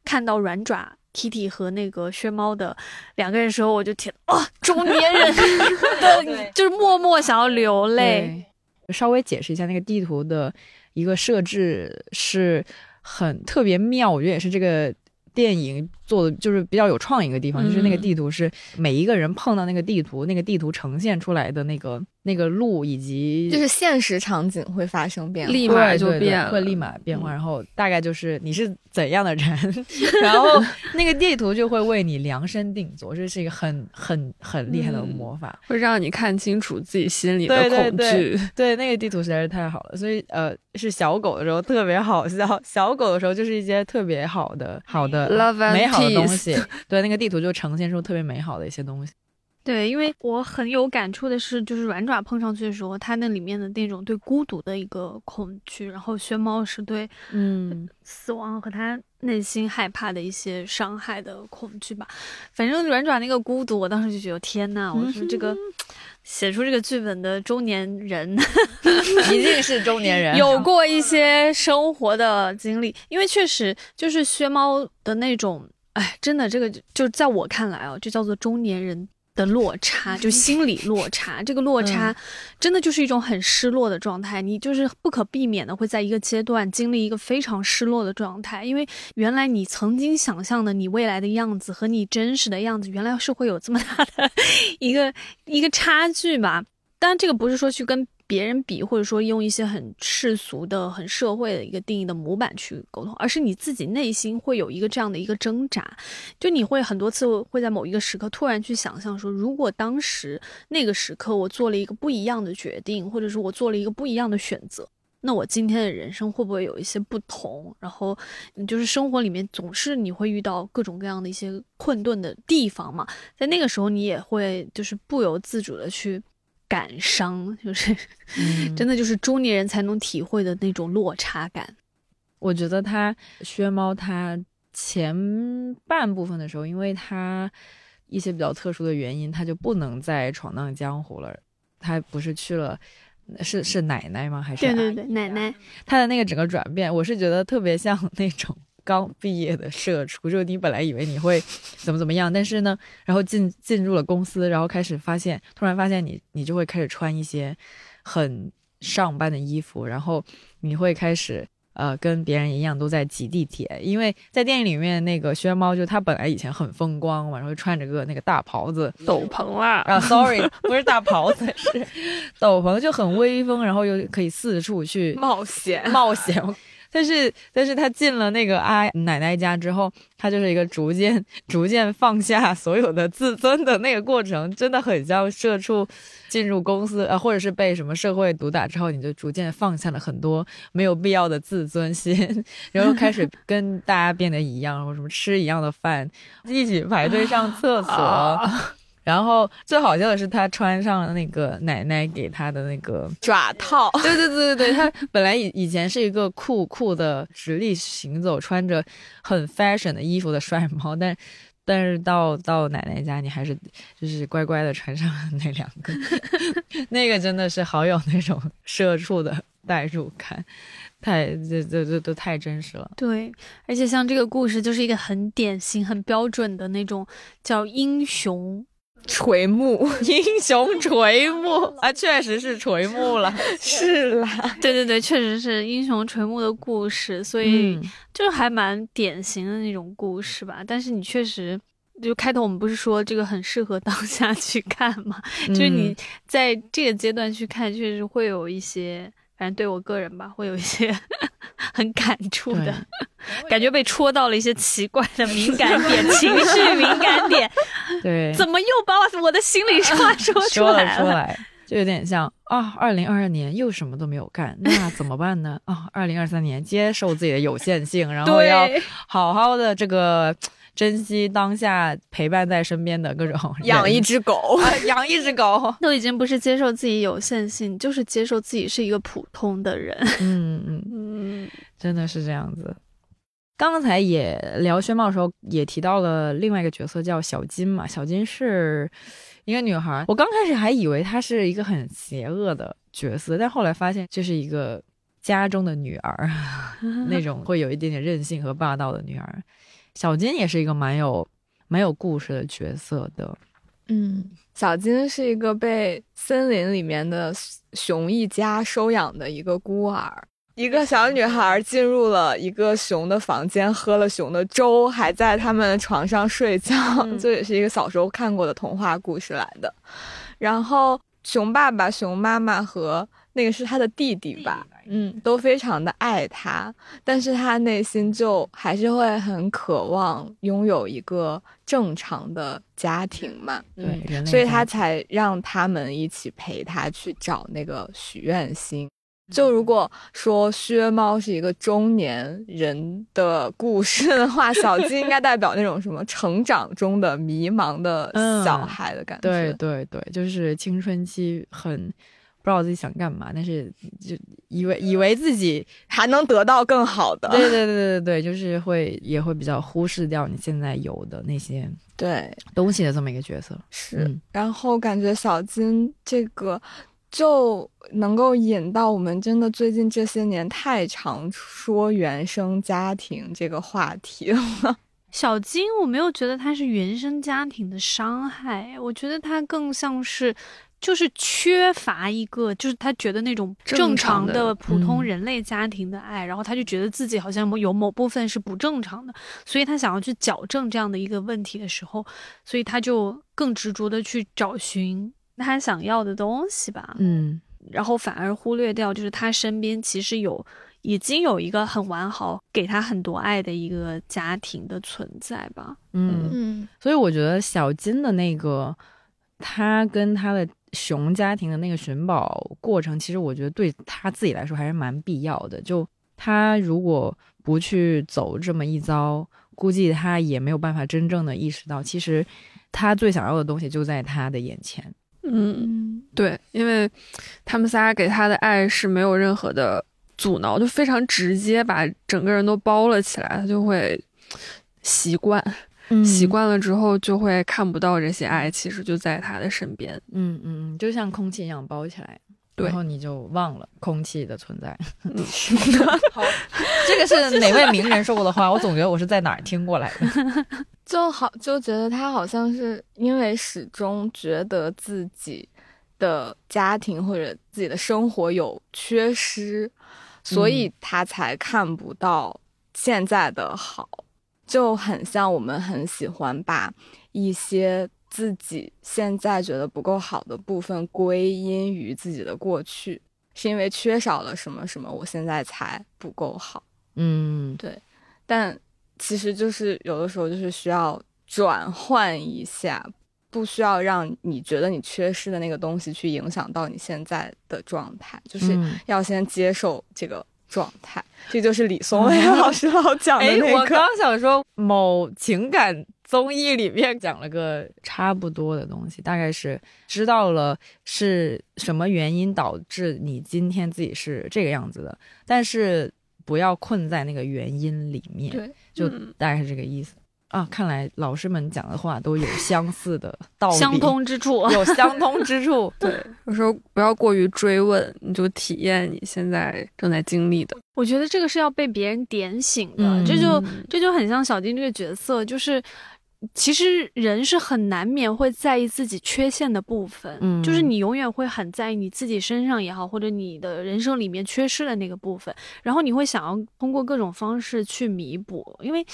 看到软爪 Kitty 和那个薛猫的两个人时候，我就天哦，中年人 的 就是默默想要流泪。稍微解释一下，那个地图的一个设置是。很特别妙，我觉得也是这个电影做的就是比较有创意一个地方，就是那个地图是每一个人碰到那个地图，那个地图呈现出来的那个。那个路以及就是现实场景会发生变化，立马就变，会立马变化。然后大概就是你是怎样的人，然后那个地图就会为你量身定做，这是一个很很很厉害的魔法，会让你看清楚自己心里的恐惧。对，那个地图实在是太好了。所以呃，是小狗的时候特别好笑，小狗的时候就是一些特别好的好的美好的东西。对，那个地图就呈现出特别美好的一些东西。对，因为我很有感触的是，就是软爪碰上去的时候，它那里面的那种对孤独的一个恐惧，然后薛猫是对嗯死亡和他内心害怕的一些伤害的恐惧吧。反正软爪那个孤独，我当时就觉得天呐，我说这个写出这个剧本的中年人 一定是中年人，有过一些生活的经历，因为确实就是薛猫的那种，哎，真的这个就在我看来啊，就叫做中年人。的落差，就心理落差，这个落差真的就是一种很失落的状态。你就是不可避免的会在一个阶段经历一个非常失落的状态，因为原来你曾经想象的你未来的样子和你真实的样子，原来是会有这么大的 一个一个差距吧。当然，这个不是说去跟。别人比，或者说用一些很世俗的、很社会的一个定义的模板去沟通，而是你自己内心会有一个这样的一个挣扎，就你会很多次会在某一个时刻突然去想象说，如果当时那个时刻我做了一个不一样的决定，或者是我做了一个不一样的选择，那我今天的人生会不会有一些不同？然后你，就是生活里面总是你会遇到各种各样的一些困顿的地方嘛，在那个时候你也会就是不由自主的去。感伤就是，真的就是中年人才能体会的那种落差感。我觉得他薛猫他前半部分的时候，因为他一些比较特殊的原因，他就不能再闯荡江湖了。他不是去了，是是奶奶吗？还是对对对，奶奶，他的那个整个转变，我是觉得特别像那种刚毕业的社畜，就你本来以为你会 怎么怎么样，但是呢，然后进进入了公司，然后开始发现，突然发现你你就会开始穿一些很上班的衣服，然后你会开始。呃，跟别人一样都在挤地铁，因为在电影里面那个薛猫就他本来以前很风光嘛，然后穿着个那个大袍子、斗篷啦。啊，sorry，不是大袍子，是斗篷，就很威风，然后又可以四处去冒险冒险。但是，但是他进了那个阿奶奶家之后，他就是一个逐渐、逐渐放下所有的自尊的那个过程，真的很像社畜进入公司，呃，或者是被什么社会毒打之后，你就逐渐放下了很多没有必要的自尊心，然后开始跟大家变得一样，或什么吃一样的饭，一起排队上厕所。然后最好笑的是，他穿上了那个奶奶给他的那个爪套。对 对对对对，他本来以以前是一个酷酷的直立行走、穿着很 fashion 的衣服的帅猫，但 但是到到奶奶家，你还是就是乖乖的穿上了那两个，那个真的是好有那种社畜的代入感，太这这这都太真实了。对，而且像这个故事就是一个很典型、很标准的那种叫英雄。垂暮，英雄垂暮啊，确实是垂暮了，是啦，对对对，确实是英雄垂暮的故事，所以就还蛮典型的那种故事吧。但是你确实，就开头我们不是说这个很适合当下去看吗？就是你在这个阶段去看，确实会有一些。反正对我个人吧，会有一些 很感触的 感觉，被戳到了一些奇怪的敏感点，情绪敏感点。对，怎么又把我的心里话说出来了？就有点像啊，二零二二年又什么都没有干，那怎么办呢？啊，二零二三年接受自己的有限性，然后要好好的这个。珍惜当下陪伴在身边的各种，养一只狗，养一只狗，都已经不是接受自己有限性，就是接受自己是一个普通的人。嗯嗯嗯，真的是这样子。刚才也聊宣茂的时候，也提到了另外一个角色叫小金嘛。小金是一个女孩，我刚开始还以为她是一个很邪恶的角色，但后来发现这是一个家中的女儿，那种会有一点点任性和霸道的女儿。小金也是一个蛮有蛮有故事的角色的，嗯，小金是一个被森林里面的熊一家收养的一个孤儿，一个小女孩进入了一个熊的房间，喝了熊的粥，还在他们床上睡觉，这也是一个小时候看过的童话故事来的。然后熊爸爸、熊妈妈和那个是他的弟弟吧。嗯，都非常的爱他，但是他内心就还是会很渴望拥有一个正常的家庭嘛。对，所以他才让他们一起陪他去找那个许愿星。就如果说薛猫是一个中年人的故事的话，小鸡应该代表那种什么成长中的迷茫的小孩的感觉。对对对，就是青春期很。不知道自己想干嘛，但是就以为以为自己还能得到更好的。对对对对对就是会也会比较忽视掉你现在有的那些对东西的这么一个角色。是，然后感觉小金这个就能够引到我们真的最近这些年太常说原生家庭这个话题了。小金，我没有觉得他是原生家庭的伤害，我觉得他更像是。就是缺乏一个，就是他觉得那种正常的普通人类家庭的爱，然后他就觉得自己好像有某部分是不正常的，所以他想要去矫正这样的一个问题的时候，所以他就更执着的去找寻他想要的东西吧。嗯，然后反而忽略掉，就是他身边其实有已经有一个很完好、给他很多爱的一个家庭的存在吧。嗯嗯，所以我觉得小金的那个，他跟他的。熊家庭的那个寻宝过程，其实我觉得对他自己来说还是蛮必要的。就他如果不去走这么一遭，估计他也没有办法真正的意识到，其实他最想要的东西就在他的眼前。嗯，对，因为他们仨给他的爱是没有任何的阻挠，就非常直接，把整个人都包了起来，他就会习惯，习惯了之后就会看不到这些爱，其实就在他的身边。嗯嗯嗯，就像空气一样包起来，然后你就忘了空气的存在。好，这个是哪位名人说过的话？我总觉得我是在哪儿听过来的。就好就觉得他好像是因为始终觉得自己的家庭或者自己的生活有缺失，所以他才看不到现在的好，就很像我们很喜欢把一些自己现在觉得不够好的部分归因于自己的过去，是因为缺少了什么什么，我现在才不够好。嗯对但其实就是有的时候就是需要转换一下，不需要让你觉得你缺失的那个东西去影响到你现在的状态，就是嗯要先接受这个状态。这就是李松蔚 老师老讲的哎，那个。我刚想说某情感综艺里面讲了个差不多的东西，大概是知道了是什么原因导致你今天自己是这个样子的，但是不要困在那个原因里面，对，就嗯大概是这个意思。啊，看来老师们讲的话都有相似的道理，相通之处。有相通之处。对，有时候不要过于追问，你就体验你现在正在经历的。我觉得这个是要被别人点醒的，嗯这就这就很像小丁这个角色，就是其实人是很难免会在意自己缺陷的部分，嗯就是你永远会很在意你自己身上也好，或者你的人生里面缺失的那个部分，然后你会想要通过各种方式去弥补，因为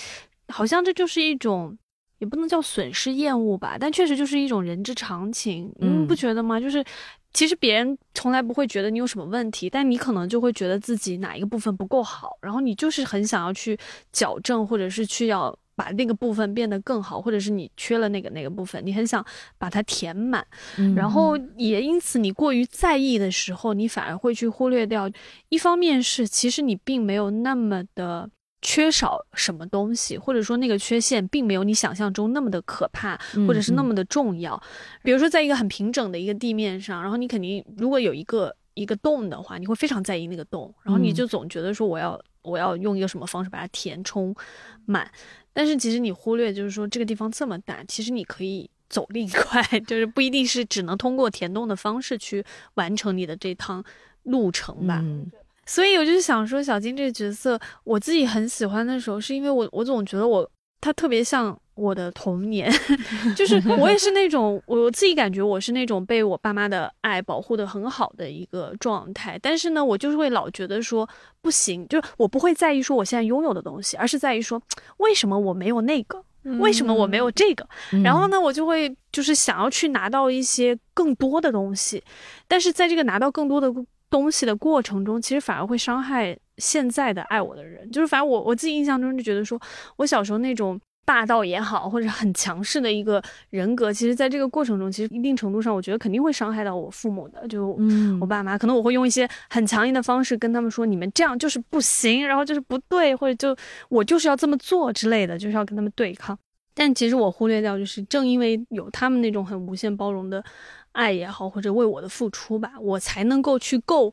好像这就是一种。也不能叫损失厌恶吧，但确实就是一种人之常情，嗯嗯，不觉得吗？就是其实别人从来不会觉得你有什么问题，但你可能就会觉得自己哪一个部分不够好，然后你就是很想要去矫正，或者是去要把那个部分变得更好，或者是你缺了那个那个部分，你很想把它填满，嗯然后也因此你过于在意的时候，你反而会去忽略掉，一方面是其实你并没有那么的。缺少什么东西，或者说那个缺陷并没有你想象中那么的可怕，嗯或者是那么的重要。比如说，在一个很平整的一个地面上，然后你肯定如果有一个一个洞的话，你会非常在意那个洞，然后你嗯就总觉得说我要我要用一个什么方式把它填充满。但是其实你忽略就是说这个地方这么大，其实你可以走另一块，就是不一定是只能通过填洞的方式去完成你的这趟路程吧。嗯所以我就想说，小金这个角色，我自己很喜欢的时候，是因为我我总觉得我他特别像我的童年，就是我也是那种我自己感觉我是那种被我爸妈的爱保护的很好的一个状态，但是呢，我就是会老觉得说不行，就是我不会在意说我现在拥有的东西，而是在于说为什么我没有那个。为什么我没有这个？嗯然后呢，我就会就是想要去拿到一些更多的东西，但是在这个拿到更多的东西的过程中，其实反而会伤害现在的爱我的人。就是反正我我自己印象中就觉得说，我小时候那种霸道也好，或者很强势的一个人格，其实在这个过程中，其实一定程度上，我觉得肯定会伤害到我父母的。就嗯我爸妈，可能我会用一些很强硬的方式跟他们说，你们这样就是不行，然后就是不对，或者就我就是要这么做之类的，就是要跟他们对抗。但其实我忽略掉，就是正因为有他们那种很无限包容的爱也好，或者为我的付出吧，我才能够去够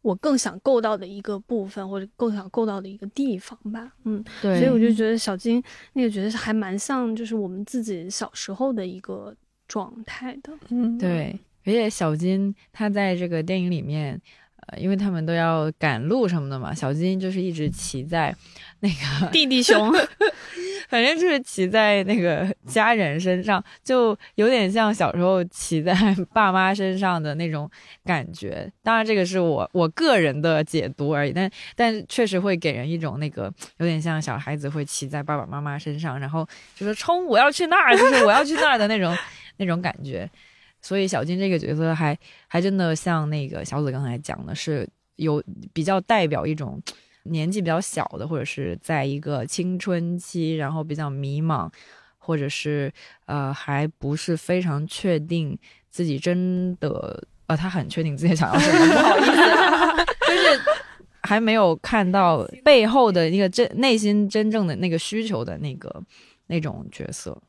我更想够到的一个部分，或者更想够到的一个地方吧。嗯，对，所以我就觉得小金那个角色还蛮像，就是我们自己小时候的一个状态的。嗯，对，而且小金他在这个电影里面，呃，因为他们都要赶路什么的嘛，小金就是一直骑在那个，弟弟熊，反正就是骑在那个家人身上，就有点像小时候骑在爸妈身上的那种感觉。当然，这个是我我个人的解读而已，但但确实会给人一种那个有点像小孩子会骑在爸爸妈妈身上，然后就说冲，我要去那儿，就是我要去那儿的那种那种感觉。所以小金这个角色还还真的像那个小紫刚才讲的，是有比较代表一种年纪比较小的，或者是在一个青春期，然后比较迷茫，或者是呃还不是非常确定自己真的呃他很确定自己想要什么，不好意思，就是还没有看到背后的一个真内心真正的那个需求的那个那种角色。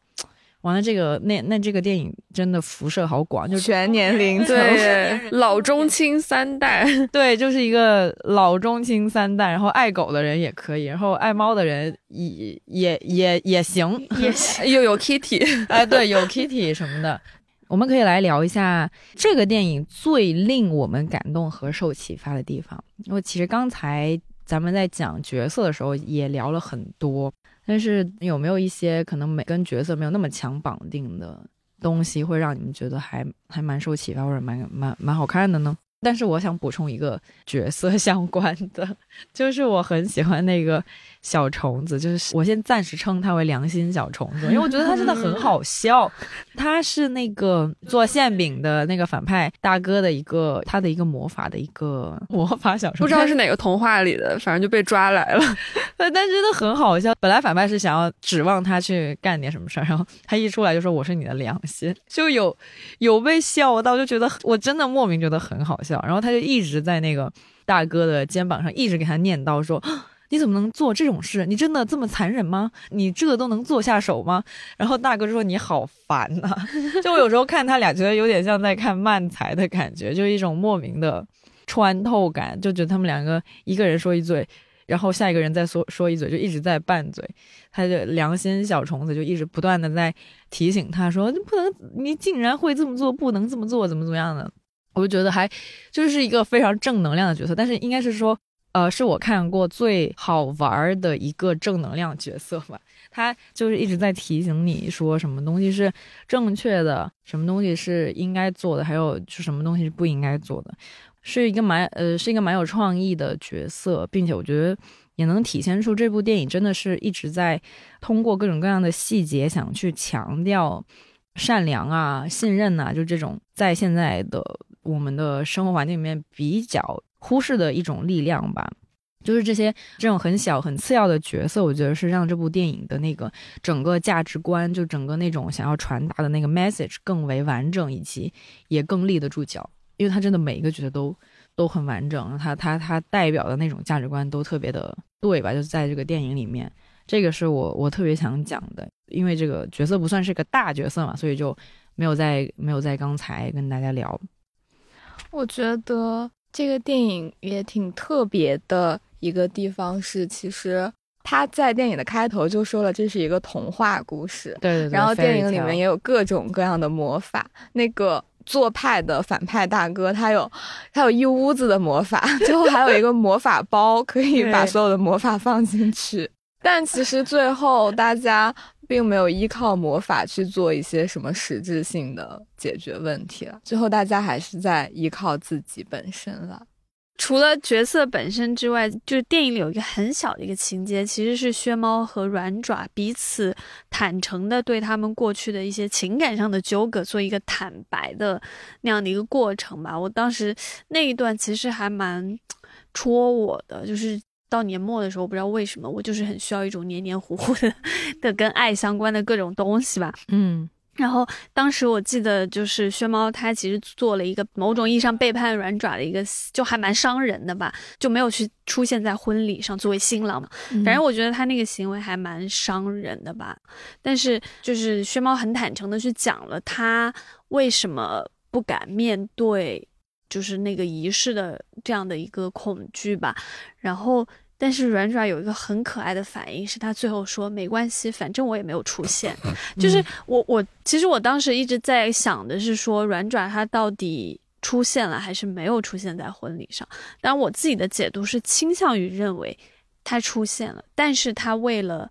完了，这个那那这个电影真的辐射好广，就是全年龄层。对，老中青三代，对，就是一个老中青三代，然后爱狗的人也可以，然后爱猫的人也也也也行，也行，又有 Kitty，哎，对，有 Kitty 什么的。我们可以来聊一下这个电影最令我们感动和受启发的地方，因为其实刚才咱们在讲角色的时候也聊了很多。但是有没有一些可能每跟角色没有那么强绑定的东西，会让你们觉得还还蛮受启发或者蛮蛮蛮好看的呢？但是我想补充一个角色相关的，就是我很喜欢那个。小虫子就是我先暂时称它为良心小虫子，因为我觉得它真的很 好笑。它是那个做馅饼的那个反派大哥的一个他的一个魔法的一个 魔法小虫，不知道是哪个童话里的，反正就被抓来了。但真的很好笑。本来反派是想要指望他去干点什么事儿，然后他一出来就说我是你的良心，就有有被笑到，就觉得我真的莫名觉得很好笑。然后他就一直在那个大哥的肩膀上一直给他念叨说。你怎么能做这种事？你真的这么残忍吗？你这都能做下手吗？然后大哥就说：“你好烦呐！” 就我有时候看他俩，觉得有点像在看漫才的感觉，就一种莫名的穿透感，就觉得他们两个一个人说一嘴，然后下一个人再说说一嘴，就一直在拌嘴。他就良心小虫子就一直不断的在提醒他说：“你不能，你竟然会这么做，不能这么做，怎么怎么样的？”我就觉得还就是一个非常正能量的角色，但是应该是说。呃，是我看过最好玩的一个正能量角色吧。他就是一直在提醒你说什么东西是正确的，什么东西是应该做的，还有是什么东西是不应该做的，是一个蛮呃是一个蛮有创意的角色，并且我觉得也能体现出这部电影真的是一直在通过各种各样的细节想去强调善良啊、信任呐，就这种在现在的我们的生活环境里面比较。忽视的一种力量吧，就是这些这种很小很次要的角色，我觉得是让这部电影的那个整个价值观，就整个那种想要传达的那个 message 更为完整，以及也更立得住脚。因为他真的每一个角色都都很完整，他他他代表的那种价值观都特别的对吧？就在这个电影里面，这个是我我特别想讲的。因为这个角色不算是个大角色嘛，所以就没有在没有在刚才跟大家聊。我觉得。这个电影也挺特别的一个地方是，其实他在电影的开头就说了这是一个童话故事，对对对。然后电影里面也有各种各样的魔法。那个做派的反派大哥，他有他有一屋子的魔法，最后还有一个魔法包，可以把所有的魔法放进去。但其实最后大家。并没有依靠魔法去做一些什么实质性的解决问题了，最后大家还是在依靠自己本身了。除了角色本身之外，就是电影里有一个很小的一个情节，其实是薛猫和软爪彼此坦诚的对他们过去的一些情感上的纠葛做一个坦白的那样的一个过程吧。我当时那一段其实还蛮戳我的，就是。到年末的时候，不知道为什么，我就是很需要一种黏黏糊糊的的跟爱相关的各种东西吧。嗯，然后当时我记得就是薛猫，他其实做了一个某种意义上背叛软爪的一个，就还蛮伤人的吧，就没有去出现在婚礼上作为新郎嘛。反正我觉得他那个行为还蛮伤人的吧。但是就是薛猫很坦诚的去讲了他为什么不敢面对，就是那个仪式的这样的一个恐惧吧。然后。但是软爪有一个很可爱的反应，是他最后说没关系，反正我也没有出现。就是我我其实我当时一直在想的是说软爪他到底出现了还是没有出现在婚礼上。当然我自己的解读是倾向于认为他出现了，但是他为了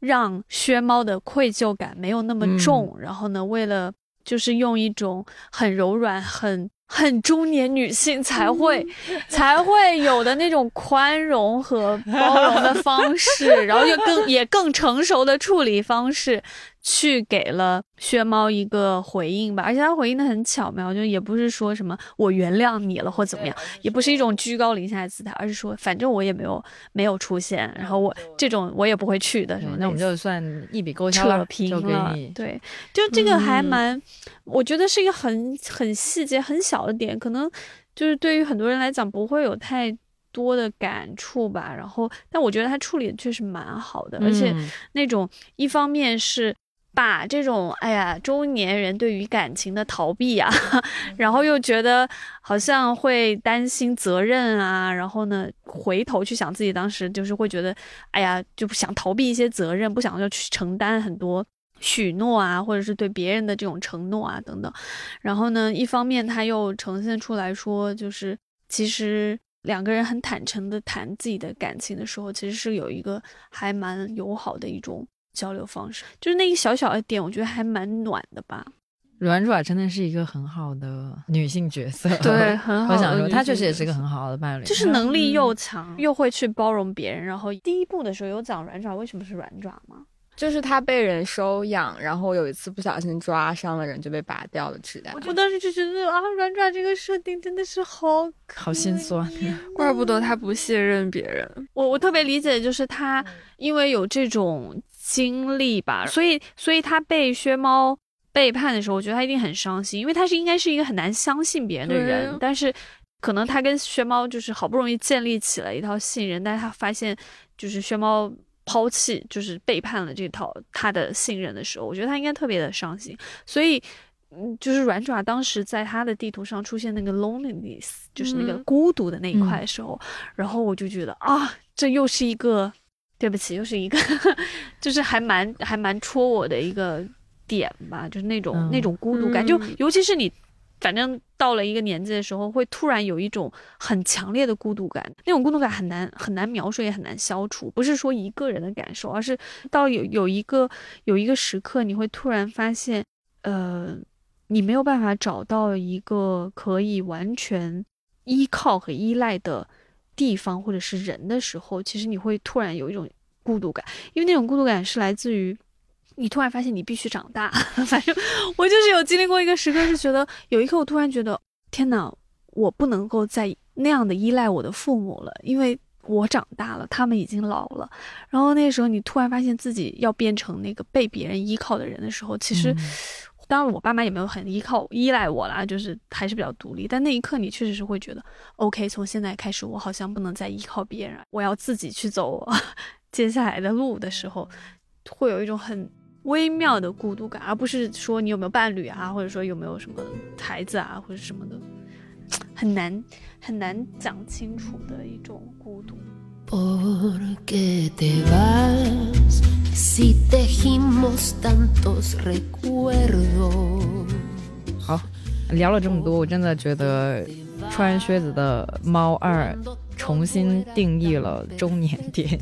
让薛猫的愧疚感没有那么重，然后呢，为了就是用一种很柔软很。很中年女性才会才会有的那种宽容和包容的方式，然后又更也更成熟的处理方式。去给了薛猫一个回应吧，而且他回应的很巧妙，就也不是说什么我原谅你了或怎么样，也不是一种居高临下的姿态，而是说反正我也没有没有出现，然后我这种我也不会去的什么，那我们就算一笔勾销了，就给你。对，就这个还蛮，我觉得是一个很很细节很小的点，可能就是对于很多人来讲不会有太多的感触吧，然后但我觉得他处理的确实蛮好的，而且那种一方面是。把这种哎呀中年人对于感情的逃避啊，然后又觉得好像会担心责任啊，然后呢回头去想自己当时就是会觉得哎呀就不想逃避一些责任，不想要去承担很多许诺啊，或者是对别人的这种承诺啊等等。然后呢，一方面他又呈现出来说，就是其实两个人很坦诚的谈自己的感情的时候，其实是有一个还蛮友好的一种。交流方式就是那一小小的点，我觉得还蛮暖的吧。软爪真的是一个很好的女性角色，对，很好。我想说，她确实也是个很好的伴侣，就是能力又强，又会去包容别人。然后第一部的时候有讲软爪为什么是软爪吗？就是他被人收养，然后有一次不小心抓伤了人，就被拔掉了指甲。我当时就觉得啊，软爪这个设定真的是好好心酸，怪不得他不信任别人。我我特别理解，就是他因为有这种。经历吧，所以，所以他被薛猫背叛的时候，我觉得他一定很伤心，因为他是应该是一个很难相信别人的人。但是，可能他跟薛猫就是好不容易建立起了一套信任，但是他发现就是薛猫抛弃，就是背叛了这套他的信任的时候，我觉得他应该特别的伤心。所以，嗯，就是软爪当时在他的地图上出现那个 loneliness，就是那个孤独的那一块的时候，然后我就觉得啊，这又是一个。对不起，又是一个，就是还蛮还蛮戳我的一个点吧，就是那种那种孤独感，就尤其是你，反正到了一个年纪的时候，会突然有一种很强烈的孤独感，那种孤独感很难很难描述，也很难消除。不是说一个人的感受，而是到有有一个有一个时刻，你会突然发现，呃，你没有办法找到一个可以完全依靠和依赖的。地方或者是人的时候，其实你会突然有一种孤独感，因为那种孤独感是来自于你突然发现你必须长大。反正我就是有经历过一个时刻，是觉得有一刻我突然觉得，天哪，我不能够再那样的依赖我的父母了，因为我长大了，他们已经老了。然后那时候你突然发现自己要变成那个被别人依靠的人的时候，其实。当然，我爸妈也没有很依靠、依赖我啦，就是还是比较独立。但那一刻，你确实是会觉得，OK，从现在开始，我好像不能再依靠别人，我要自己去走接下来的路的时候，会有一种很微妙的孤独感，而不是说你有没有伴侣啊，或者说有没有什么孩子啊，或者什么的，很难很难讲清楚的一种孤独。好，聊了这么多，我真的觉得穿靴子的猫二重新定义了中年电影。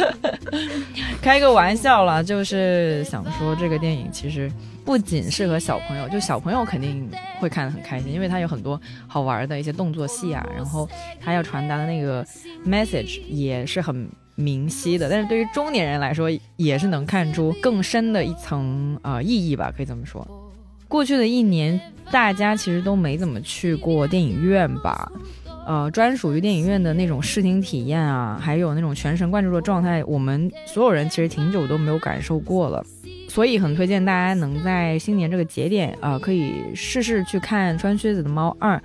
开个玩笑啦，就是想说这个电影其实。不仅适合小朋友，就小朋友肯定会看得很开心，因为它有很多好玩的一些动作戏啊，然后它要传达的那个 message 也是很明晰的。但是对于中年人来说，也是能看出更深的一层啊意义吧，可以这么说。过去的一年，大家其实都没怎么去过电影院吧？呃，专属于电影院的那种视听体验啊，还有那种全神贯注的状态，我们所有人其实挺久都没有感受过了。所以很推荐大家能在新年这个节点啊，可以试试去看《穿靴子的猫二》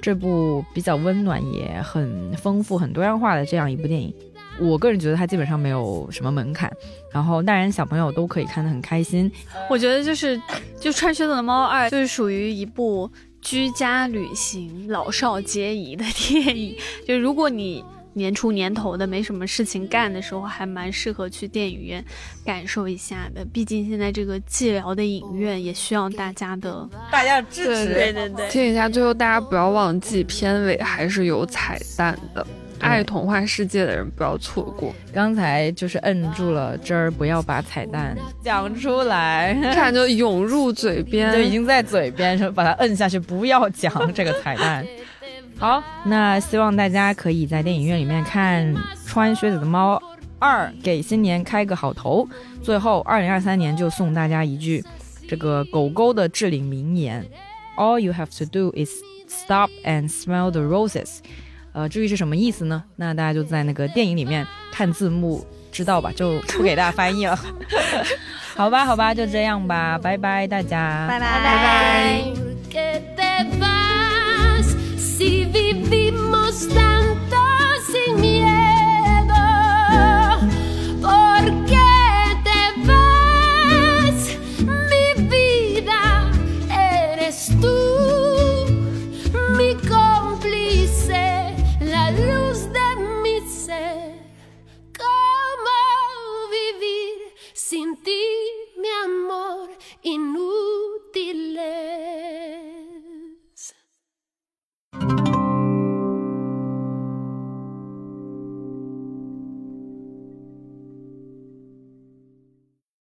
这部比较温暖也很丰富、很多样化的这样一部电影。我个人觉得它基本上没有什么门槛，然后大人小朋友都可以看得很开心。我觉得就是就《穿靴子的猫二》就是属于一部居家旅行、老少皆宜的电影。就如果你。年初年头的没什么事情干的时候，还蛮适合去电影院感受一下的。毕竟现在这个寂寥的影院也需要大家的大家的支持。对对对，听一下，最后大家不要忘记片尾还是有彩蛋的。爱童话世界的人不要错过。刚才就是摁住了这儿，不要把彩蛋讲出来，看就涌入嘴边，就已经在嘴边，说把它摁下去，不要讲这个彩蛋。好，那希望大家可以在电影院里面看《穿靴子的猫二》，给新年开个好头。最后，二零二三年就送大家一句这个狗狗的至理名言：All you have to do is stop and smell the roses。呃，至于是什么意思呢？那大家就在那个电影里面看字幕知道吧，就不给大家翻译了。好吧，好吧，就这样吧，拜拜，大家，拜拜，拜拜。amor inútiles.